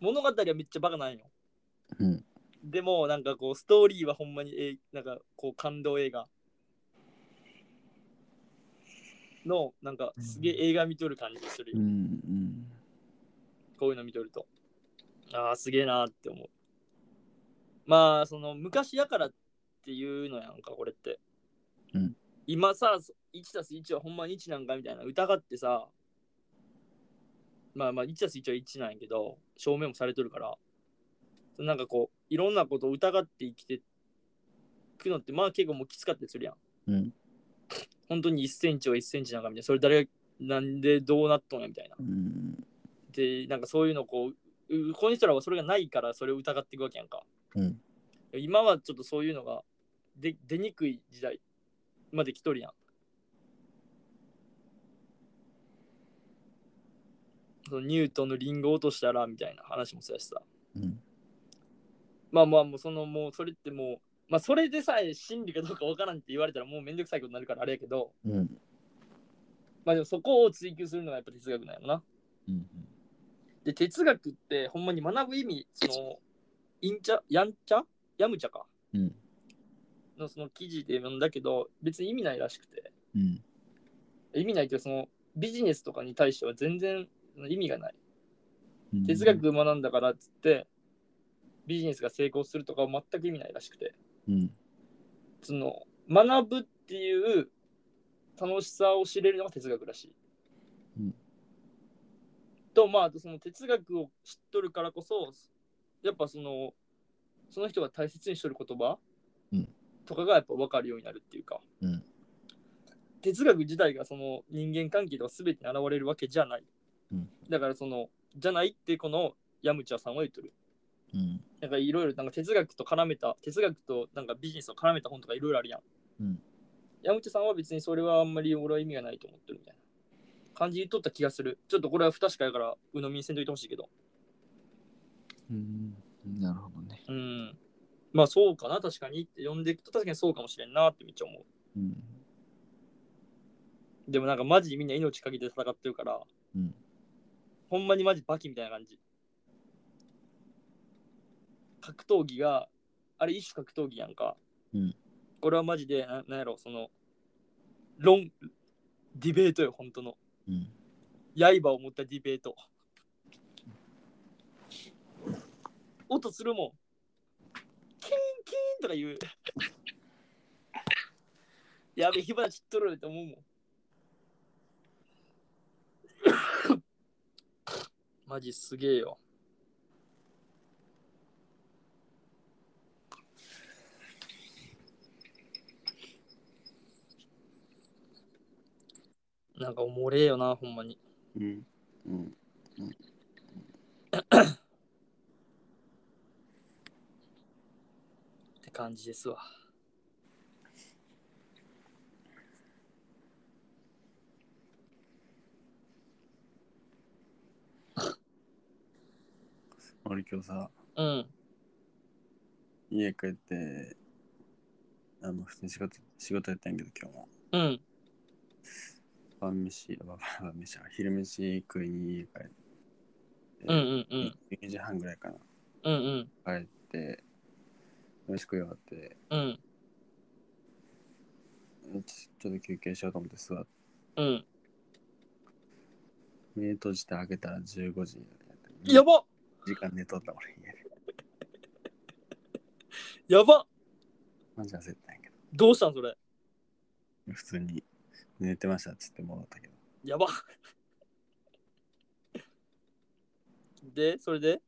Speaker 1: 物語はめっちゃバカなんよ。
Speaker 2: うん。
Speaker 1: でも、なんかこう、ストーリーはほんまに、えーなんかこう、感動映画の、なんかすげえ映画見とる感じするよ、
Speaker 2: うん。うん。
Speaker 1: こういうの見とると。ああ、すげえなーって思う。まあ、その、昔やからっていうのやんか、これって。
Speaker 2: うん
Speaker 1: 今さ、1たす1はほんまに1なんかみたいな疑ってさ、まあまあ、1たす1は1なんやけど、証明もされとるから、なんかこう、いろんなことを疑って生きてくのって、まあ結構もうきつかったりするやん。
Speaker 2: うん。
Speaker 1: 本当に1センチは1センチなんかみたいな、それ誰が、なんでどうなっとんやみたいな。
Speaker 2: うん。
Speaker 1: で、なんかそういうのこう、うこの人らはそれがないからそれを疑っていくわけやんか。
Speaker 2: うん。
Speaker 1: 今はちょっとそういうのがで出にくい時代まで来とるやん。そのニュートンのリンゴ落としたらみたいな話もそうやしさ。
Speaker 2: うん。
Speaker 1: まあまあもうそのもうそれってもう、まあそれでさえ真理かどうかわからんって言われたらもうめんどくさいことになるからあれやけど、
Speaker 2: うん。
Speaker 1: まあでもそこを追求するのがやっぱ哲学なんやろな。
Speaker 2: うん。
Speaker 1: で、哲学ってほんまに学ぶ意味、その、インチャ、ヤンチャ？ヤムチャか
Speaker 2: うん。
Speaker 1: のその記事で読んだけど、別に意味ないらしくて。
Speaker 2: うん。
Speaker 1: 意味ないけど、そのビジネスとかに対しては全然意味がない。
Speaker 2: うん。
Speaker 1: 哲学学んだからっつって、ビジネスが成功するとかは全く意味ないらしくて。
Speaker 2: うん。
Speaker 1: その、学ぶっていう楽しさを知れるのが哲学らしい。
Speaker 2: うん
Speaker 1: と、まあ、その哲学を知っとるからこそ、やっぱその、その人が大切にしとる言葉、
Speaker 2: うん
Speaker 1: とかがやっぱ分かるようになるっていうか、
Speaker 2: うん
Speaker 1: 哲学自体がその人間関係とか全てに現れるわけじゃない。
Speaker 2: うん
Speaker 1: だからその、じゃないってこのヤムチャさんは言っとる。
Speaker 2: うん。
Speaker 1: なんかいろいろなんか哲学と絡めた、哲学となんかビジネスを絡めた本とかいろいろあるやん。
Speaker 2: うん
Speaker 1: 山口さんは別にそれはあんまり俺は意味がないと思ってるみたいな。感じ言っとった気がする。ちょっとこれは不確かやから、鵜呑みにせんといてほしいけど。
Speaker 2: うん。なるほどね。
Speaker 1: うん。まあそうかな、確かにって呼んでいくと確かにそうかもしれんなってめっちゃ思う。
Speaker 2: うん。
Speaker 1: でもなんかマジでみんな命かけて戦ってるから、
Speaker 2: うん
Speaker 1: ほんまにマジバキみたいな感じ。格闘技が、あれ一種格闘技やんか。
Speaker 2: うん
Speaker 1: これはマジで、ななんやろ、その、論、ディベートよ、本当の。
Speaker 2: うん。
Speaker 1: 刃を持ったディベート。音するもん。キーンキンとか言う。やべ、火花散っとるって思うもん。マジすげえよ。なんかおもれえよな、ほんまに。
Speaker 2: うん。うん。
Speaker 1: って感じですわ。
Speaker 2: 俺今日さ、
Speaker 1: うん。
Speaker 2: 家帰って、あの、普通に仕事、仕事やったんやけど今日も。
Speaker 1: うん。
Speaker 2: 晩飯、ば晩飯は昼飯食いに家帰って、
Speaker 1: うんうんうん。
Speaker 2: 2時半ぐらいかな。
Speaker 1: うんうん。
Speaker 2: 帰って、飯食い終わって、
Speaker 1: うん。
Speaker 2: ちちょっと休憩しようと思って座って、
Speaker 1: うん。
Speaker 2: 目閉じて開けたら15時やった。
Speaker 1: やば
Speaker 2: 時間寝とった俺家で。
Speaker 1: やば
Speaker 2: マジ焦ったんやけ
Speaker 1: どうしたんそれ
Speaker 2: ど、普通に寝てましたっつって戻ったけど。
Speaker 1: やばで、それで？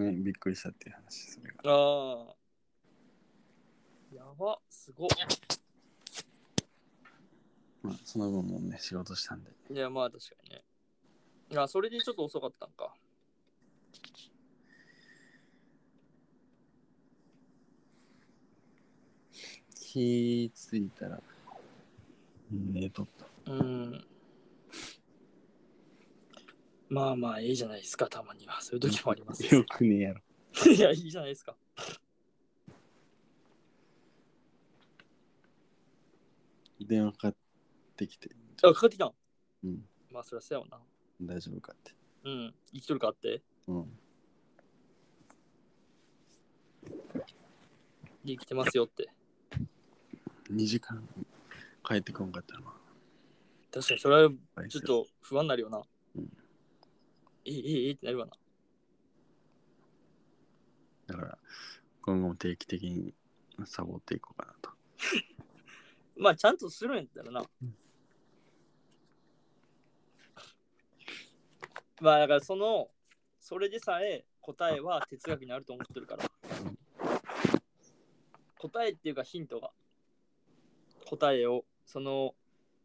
Speaker 2: ね、びっくりしたっていう話、それが。
Speaker 1: ああ。やば、すごっ。
Speaker 2: まあ、その分もね、仕事したんで。
Speaker 1: いや、まあ確かにね。あ、それでちょっと遅かったんか。
Speaker 2: 気ついたら、寝とった。
Speaker 1: うん。まあまあ、いいじゃないですか、たまには。そういう時もありますよ。
Speaker 2: よくねえやろ。
Speaker 1: いや、いいじゃないですか。
Speaker 2: 電話かかってきて、
Speaker 1: あ、かかってきたん
Speaker 2: うん、
Speaker 1: まあ、そりゃそうやわな。
Speaker 2: 大丈夫かって。
Speaker 1: うん。生きとるかって？
Speaker 2: うん。
Speaker 1: で生きてますよって。
Speaker 2: 2時間帰ってこんかったな。
Speaker 1: 確かに、それはちょっと不安になるよな。
Speaker 2: うん
Speaker 1: ええええええってなるわな。
Speaker 2: だから、今後も定期的にサボっていこうかなと。
Speaker 1: まあ、ちゃんとするんやったらな。まあ、だからその、それでさえ答えは哲学にあると思ってるから。答えっていうかヒントが。答えを、その、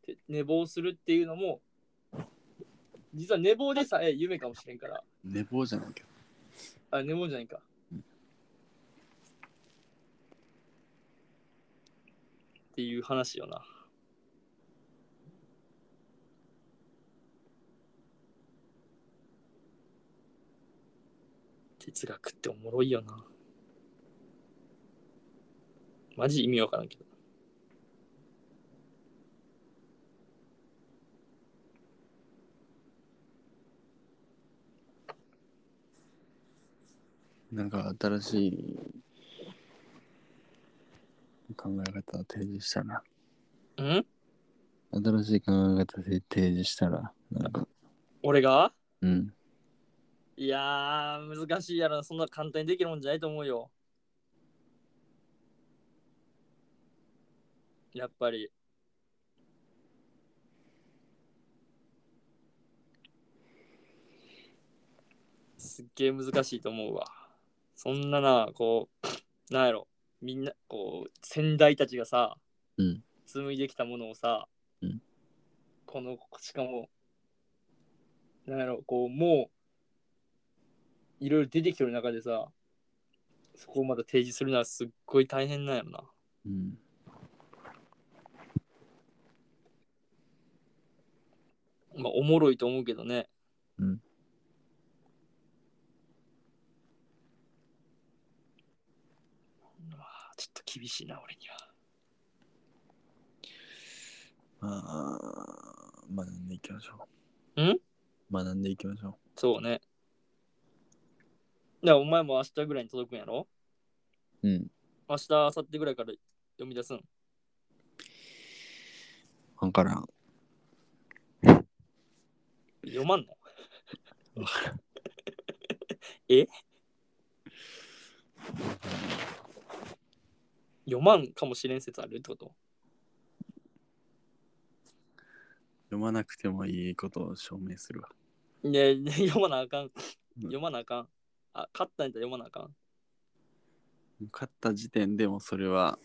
Speaker 1: て寝坊するっていうのも、実は寝坊でさえ夢かもしれんから。
Speaker 2: 寝坊じゃないけど。
Speaker 1: あ、寝坊じゃないか。っていう話よな。哲学っておもろいよな。マジ意味わからんけど。
Speaker 2: なんか新しい考え方を提示したら、
Speaker 1: ん？
Speaker 2: 新しい考え方で提示したら、なんか、
Speaker 1: 俺が？
Speaker 2: うん。
Speaker 1: いやー、難しいやろな。そんな簡単にできるもんじゃないと思うよ。やっぱり。すっげえ難しいと思うわ。そんなな、こう、なんやろ、みんな、こう、先代たちがさ、
Speaker 2: うん
Speaker 1: 紡いできたものをさ、
Speaker 2: うん
Speaker 1: この、しかも、なんやろ、こう、もう、いろいろ出てきてる中でさ、そこをまだ提示するのはすっごい大変なんやろな。
Speaker 2: うん。
Speaker 1: まあ、おもろいと思うけどね。
Speaker 2: うん。
Speaker 1: まあ、ちょっと厳しいな、俺には。
Speaker 2: まあ、学んでいきましょう。
Speaker 1: ん？
Speaker 2: 学んでいきましょ
Speaker 1: そうね。だからお前も明日ぐらいに届くんやろ？
Speaker 2: う。うん。
Speaker 1: 明日、明後日ぐらいから読み出すん？
Speaker 2: わからん。
Speaker 1: 読まんの？え？読まんかもしれん説あるってこと？
Speaker 2: 読まなくてもいいことを証明するわ。
Speaker 1: いや、いや読まなあかん。読まなあかん。あ、勝ったんやったら読まなあかん。
Speaker 2: 勝った時点でもそれは、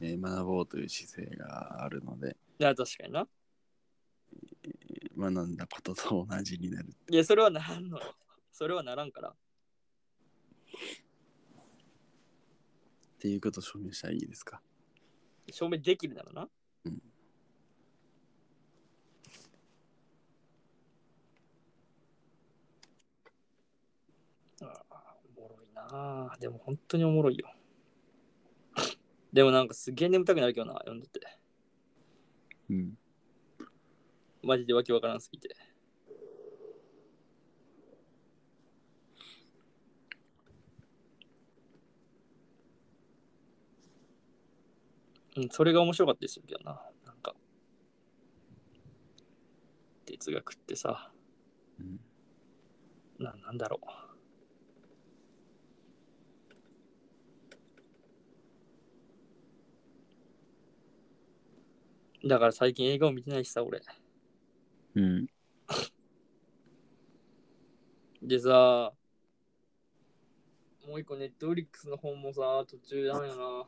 Speaker 2: えー学ぼうという姿勢があるので、
Speaker 1: いや、確かにな。
Speaker 2: えー学んだことと同じになる。
Speaker 1: いや、それはならんのよ。それはならんから。
Speaker 2: っていうことを証明したらいいですか？
Speaker 1: 証明できるならな。
Speaker 2: うん
Speaker 1: ああ、おもろいなあ。でも本当におもろいよ。でもなんかすげえ眠たくなるけどな、読んでて。
Speaker 2: うん。
Speaker 1: マジでわけわからんすぎて。うん、それが面白かったでするけどな。なんか。哲学ってさ、
Speaker 2: うん
Speaker 1: ななんだろう。だから最近映画を見てないしさ、俺。
Speaker 2: うん。
Speaker 1: でさ、もう一個ネットフリックスの本もさ、途中ダメやな。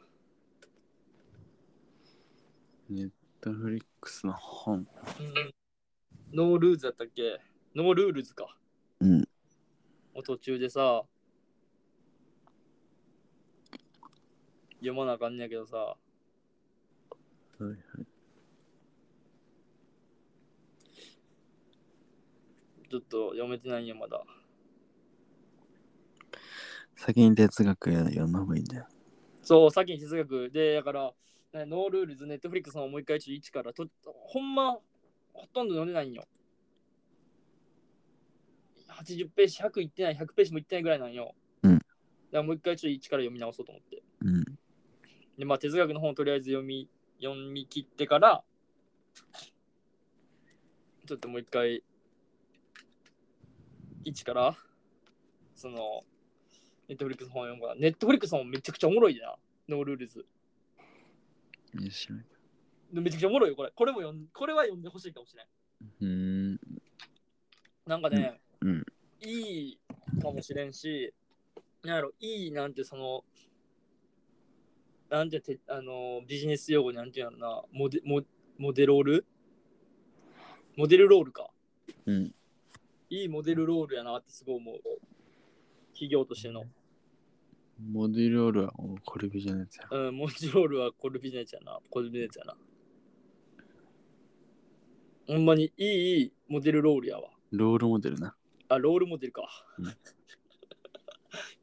Speaker 2: ネットフリックスの本。
Speaker 1: うん、 No Rules だったっけ？ No Rules か。
Speaker 2: うん。
Speaker 1: もう途中でさ、読まなあかんねやけどさ、
Speaker 2: はいはい。
Speaker 1: ちょっと読めてないんや、まだ。
Speaker 2: 先に哲学や読んだ方がいいんだよ。
Speaker 1: そう、さっきに哲学で、だから、ね No Rules、ネットフリックスのもう一回ちょっと1からと、ほんま、ほとんど読んでないんよ。80ページ、100いってない、100ページもいってないぐらいなんよ。
Speaker 2: うん
Speaker 1: だからもう一回ちょっと1から読み直そうと思って。
Speaker 2: うん。
Speaker 1: で、まあ、哲学の本をとりあえず読み、読み切ってから、ちょっともう一回、1から、その、ネットフリックスの本を読むから、ネットフリックスの本めちゃくちゃおもろいでな、 No Rules。
Speaker 2: いや知らない
Speaker 1: でめちゃくちゃおもろいよ、これ。これも読んこれは読んでほしいかもしれん。
Speaker 2: うーん。
Speaker 1: なんかね、
Speaker 2: うん。
Speaker 1: いいかもしれんし、なんやろ、いいなんてその、なんててあのビジネス用語になんていうのな、モデモモデロール？モデルロールか。
Speaker 2: うん。
Speaker 1: いいモデルロールやなってすごい思う。企業としての。
Speaker 2: モデルオールはおコルビジャのやつや。
Speaker 1: うん、モデルロールはコルビジネスやな。コルビジネスやな。ほんまにいいいいモデルロールやわ。
Speaker 2: ロールモデルな。
Speaker 1: あ、ロールモデルか。
Speaker 2: うん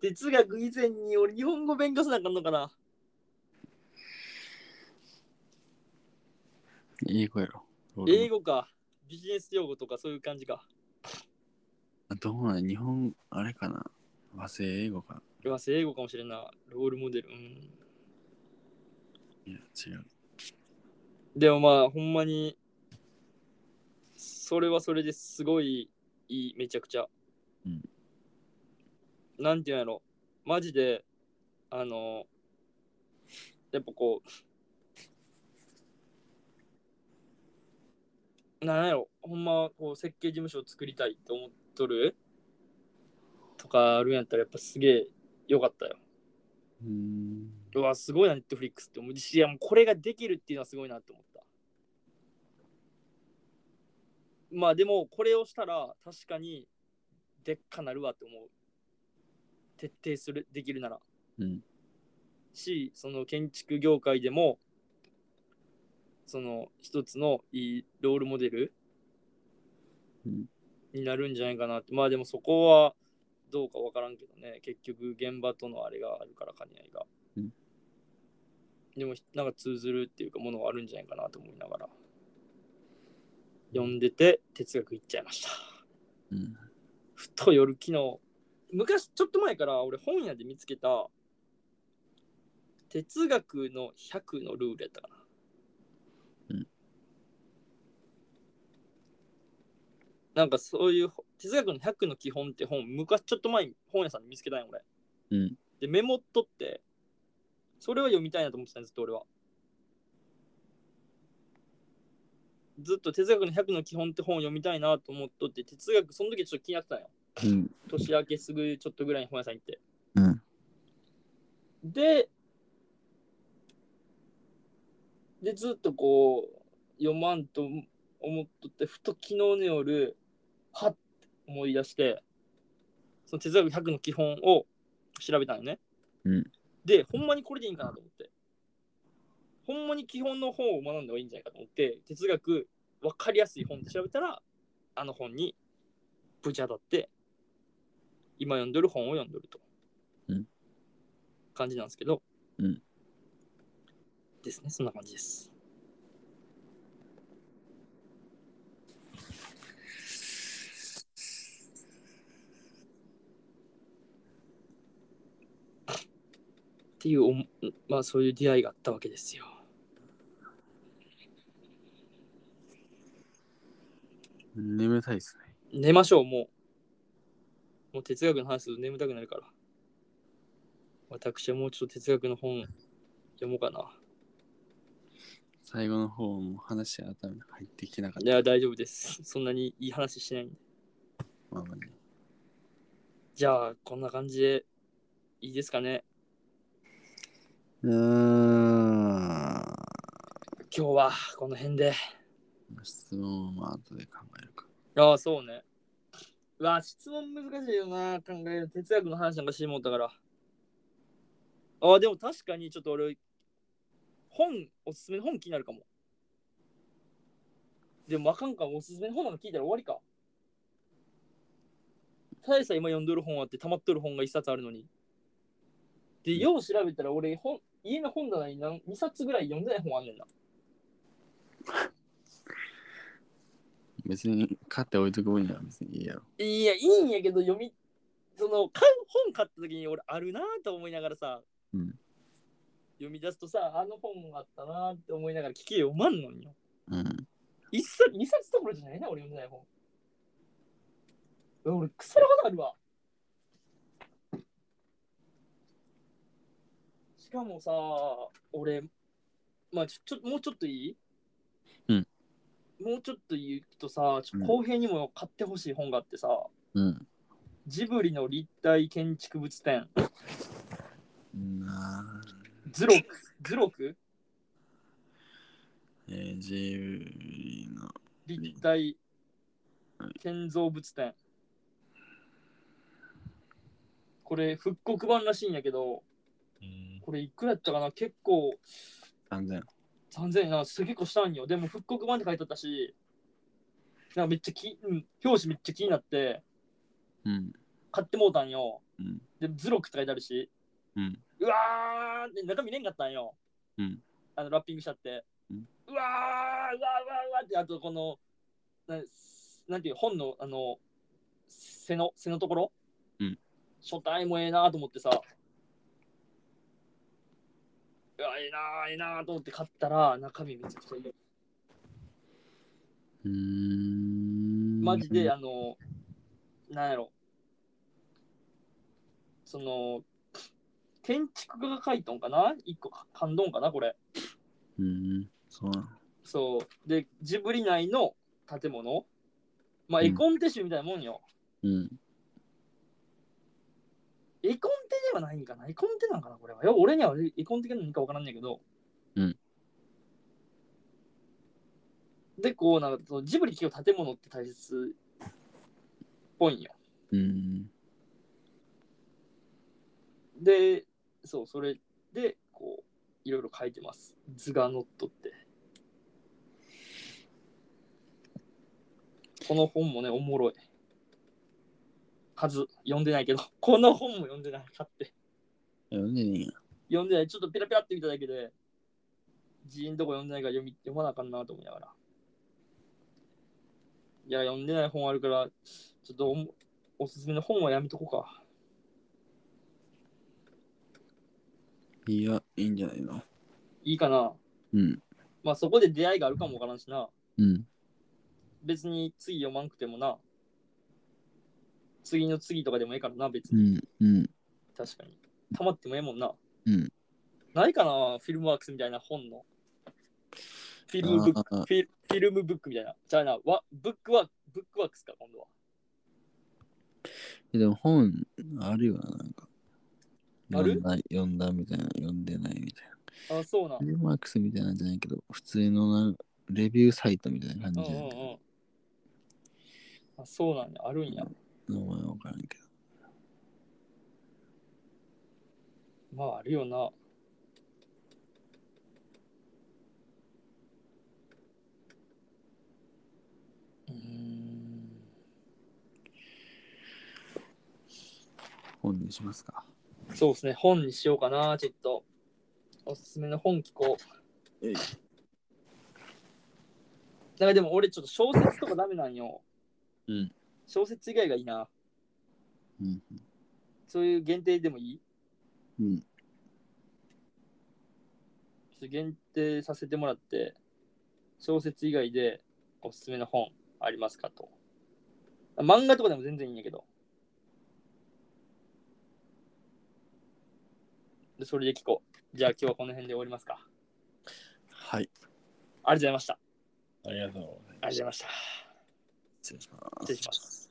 Speaker 1: 哲学以前に俺日本語勉強せなあかんのかな
Speaker 2: 英語やろ。ロールモデル
Speaker 1: 英語か。ビジネス用語とかそういう感じか。
Speaker 2: あどうなん日本、あれかな和製英語か
Speaker 1: うわ、英語かもしれんな。ロールモデル。うん。
Speaker 2: いや、違う。
Speaker 1: でもまあ、ほんまに、それはそれですごいいい、めちゃくちゃ。
Speaker 2: うん
Speaker 1: なんていうんやろ。マジで、あの、やっぱこう、なんやろ、ほんま、こう、設計事務所を作りたいと思っとる？とかあるんやったら、やっぱすげえよかったよ。
Speaker 2: うーん。
Speaker 1: うわ、すごいな、ネットフリックスって思うし、いや、もうこれができるっていうのはすごいなって思った。まあでも、これをしたら、確かに、でっかなるわって思う。徹底する、できるなら。
Speaker 2: うん。
Speaker 1: し、その建築業界でも、その一つのいいロールモデル
Speaker 2: うん
Speaker 1: になるんじゃないかなって。まあでもそこはどうかわからんけどね。結局現場とのあれがあるから、兼ね合いが。
Speaker 2: うん
Speaker 1: でもなんか通ずるっていうかものはあるんじゃないかなと思いながら。読んでて哲学行っちゃいました。
Speaker 2: うん。
Speaker 1: ふと夜昨日、昔ちょっと前から俺本屋で見つけた哲学の100のルールやったかな。
Speaker 2: うん
Speaker 1: なんかそういう哲学の100の基本って本、昔ちょっと前に本屋さんで見つけたんよ俺。
Speaker 2: うん。
Speaker 1: で、メモっとって、それは読みたいなと思ってたんずっと俺は。ずっと哲学の100の基本って本を読みたいなと思っとって、哲学、その時ちょっと気になってたんよ。
Speaker 2: うん。
Speaker 1: 年明けすぐちょっとぐらいに本屋さん行って。
Speaker 2: うん。
Speaker 1: で、で、ずっとこう、読まんと思っとって、ふと昨日の夜、はっ思い出して、その哲学100の基本を調べたんよね。
Speaker 2: うん
Speaker 1: で、ほんまにこれでいいんかなと思って。ほんまに基本の本を学んだ方がいいんじゃないかと思って、哲学分かりやすい本で調べたら、あの本にぶち当たって、今読んでる本を読んでると。
Speaker 2: うん
Speaker 1: 感じなんですけど、
Speaker 2: うん
Speaker 1: ですね、そんな感じです。っていうまあそういう出会いがあったわけですよ。
Speaker 2: 眠たいですね。
Speaker 1: 寝ましょう、もう。もう哲学の話すると眠たくなるから。私はもうちょっと哲学の本読もうかな。
Speaker 2: 最後の方も話が頭に入ってきてなかっ
Speaker 1: いや、大丈夫です。そんなにいい話してないんで。
Speaker 2: た。まあまあね。
Speaker 1: じゃあ、こんな感じでいいですかね。
Speaker 2: うーん。
Speaker 1: 今日はこの辺で。
Speaker 2: 質問は後で考えるか。
Speaker 1: ああ、そうね。うわ、質問難しいよな、考える。哲学の話なんかしてもうたから。ああ、でも確かにちょっと俺、本、おすすめの本気になるかも。でも、あかんかも、おすすめの本なんか聞いたら終わりか。ただでさえ今読んどる本あって、溜まっとる本が一冊あるのに。で、よう調べたら俺、本家の本棚に何2冊ぐらい読んでない本あんねんな。
Speaker 2: 別に買って置いとく分には別にいいやろ。
Speaker 1: いや、いいんやけど、読み、その、買う本買った時に俺あるなと思いながらさ、
Speaker 2: うん。
Speaker 1: 読み出すとさ、あの本あったなって思いながら聞き読まんのんよ。
Speaker 2: うん。
Speaker 1: 一冊、二冊どころじゃないな、俺読んでない本。俺、腐るほどあるわ。かもさ、俺、まあちょ、ちょもうちょっといい？
Speaker 2: うん。
Speaker 1: もうちょっと言うとさ、ちょ公平にも買ってほしい本があってさ、
Speaker 2: うん。
Speaker 1: ジブリの立体建築物展、
Speaker 2: な
Speaker 1: ズロク、ズロク？
Speaker 2: えー、ジブリの。
Speaker 1: 立体建造物展。これ復刻版らしいんやけど、これいくらやったかな？結構
Speaker 2: 3000。
Speaker 1: 3000円な、結構したんよ。でも復刻版って書いてあったし、なんかめっちゃき、うん、表紙めっちゃ気になって
Speaker 2: うん。
Speaker 1: 買ってもうたんよ。
Speaker 2: うん。
Speaker 1: で、ズロクって書いてあるし、
Speaker 2: うん。
Speaker 1: うわーって中見れんかったんよ。
Speaker 2: うん。
Speaker 1: あのラッピングしちゃって。
Speaker 2: うん
Speaker 1: うわーうわーうわーうわーって、あとこの、ななんていう本のあの背の背のところ、
Speaker 2: うん
Speaker 1: 書体もええなと思ってさ、うわ、ええなーええなーと思って買ったら、中身めちゃくちゃいい。
Speaker 2: うーん。
Speaker 1: マジで、あの、なんやろ。その、建築家が書いとんかな？一個か感動かなこれ。
Speaker 2: うん。そう。
Speaker 1: そう。で、ジブリ内の建物。まあ、
Speaker 2: うん
Speaker 1: 絵コンテ集みたいなもんよ。
Speaker 2: うん。
Speaker 1: 絵コンテではないんかな？絵コンテなんかな？これは。俺には絵コンテが何かわからんねんけど。
Speaker 2: うん。
Speaker 1: で、こう、なんかジブリ企業建物って大切っぽいんよ。
Speaker 2: うん。
Speaker 1: で、そう、それで、こう、いろいろ書いてます。図が乗っとって。この本もね、おもろい。はず、読んでないけど、この本も読んでない。買って。
Speaker 2: 読んでねえ。
Speaker 1: 読んでない。ちょっとピラピラって見ただけで、字んとこ読んでないから読み読まなあかんなと思いながら。いや、読んでない本あるから、ちょっとおもおすすめの本はやめとこうか。
Speaker 2: いや、いいんじゃないの？
Speaker 1: いいかな？
Speaker 2: うん。
Speaker 1: まあそこで出会いがあるかもわからんしな。
Speaker 2: うん。
Speaker 1: 別に次読まんくてもな。次の次とかでもいいからな、別
Speaker 2: う
Speaker 1: に。
Speaker 2: ん。うん。
Speaker 1: 確かに。たまってもええもんな。
Speaker 2: うん。
Speaker 1: ないかなフィルムワークスみたいな本の。フィルムブック、
Speaker 2: あー
Speaker 1: フィフィルムブックみたいな。じゃあな、わブックワーク、ブックワークスか、今度は。
Speaker 2: えでも本あるよな、なんか。
Speaker 1: ある？
Speaker 2: 読んだ読んだみたいな、読んでないみたいな。
Speaker 1: あ、そうな。
Speaker 2: フィルマークスみたいなんじゃないけど、普通のなレビューサイトみたいな感
Speaker 1: うんうん
Speaker 2: じじゃない
Speaker 1: うん。あ、そうなんや。あるんや。
Speaker 2: 名前わからんけど。
Speaker 1: まあ、あるよな。うーん。
Speaker 2: 本にしますか。
Speaker 1: そうですね。本にしようかな、ちょっと。おすすめの本聞こう。
Speaker 2: えい
Speaker 1: なんかでも俺ちょっと小説とかダメなんよ。
Speaker 2: うん。
Speaker 1: 小説以外がいいな。
Speaker 2: うん。
Speaker 1: そういう限定でもいい？
Speaker 2: うん。
Speaker 1: ちょっと限定させてもらって、小説以外でおすすめの本ありますかと。あ漫画とかでも全然いいんやけど。でそれで聞こう。じゃあ今日はこの辺で終わりますか。
Speaker 2: はい。
Speaker 1: ありがとうございました。
Speaker 2: ありがとうござい
Speaker 1: ありがとうございました。
Speaker 2: 失礼します。
Speaker 1: 失礼します。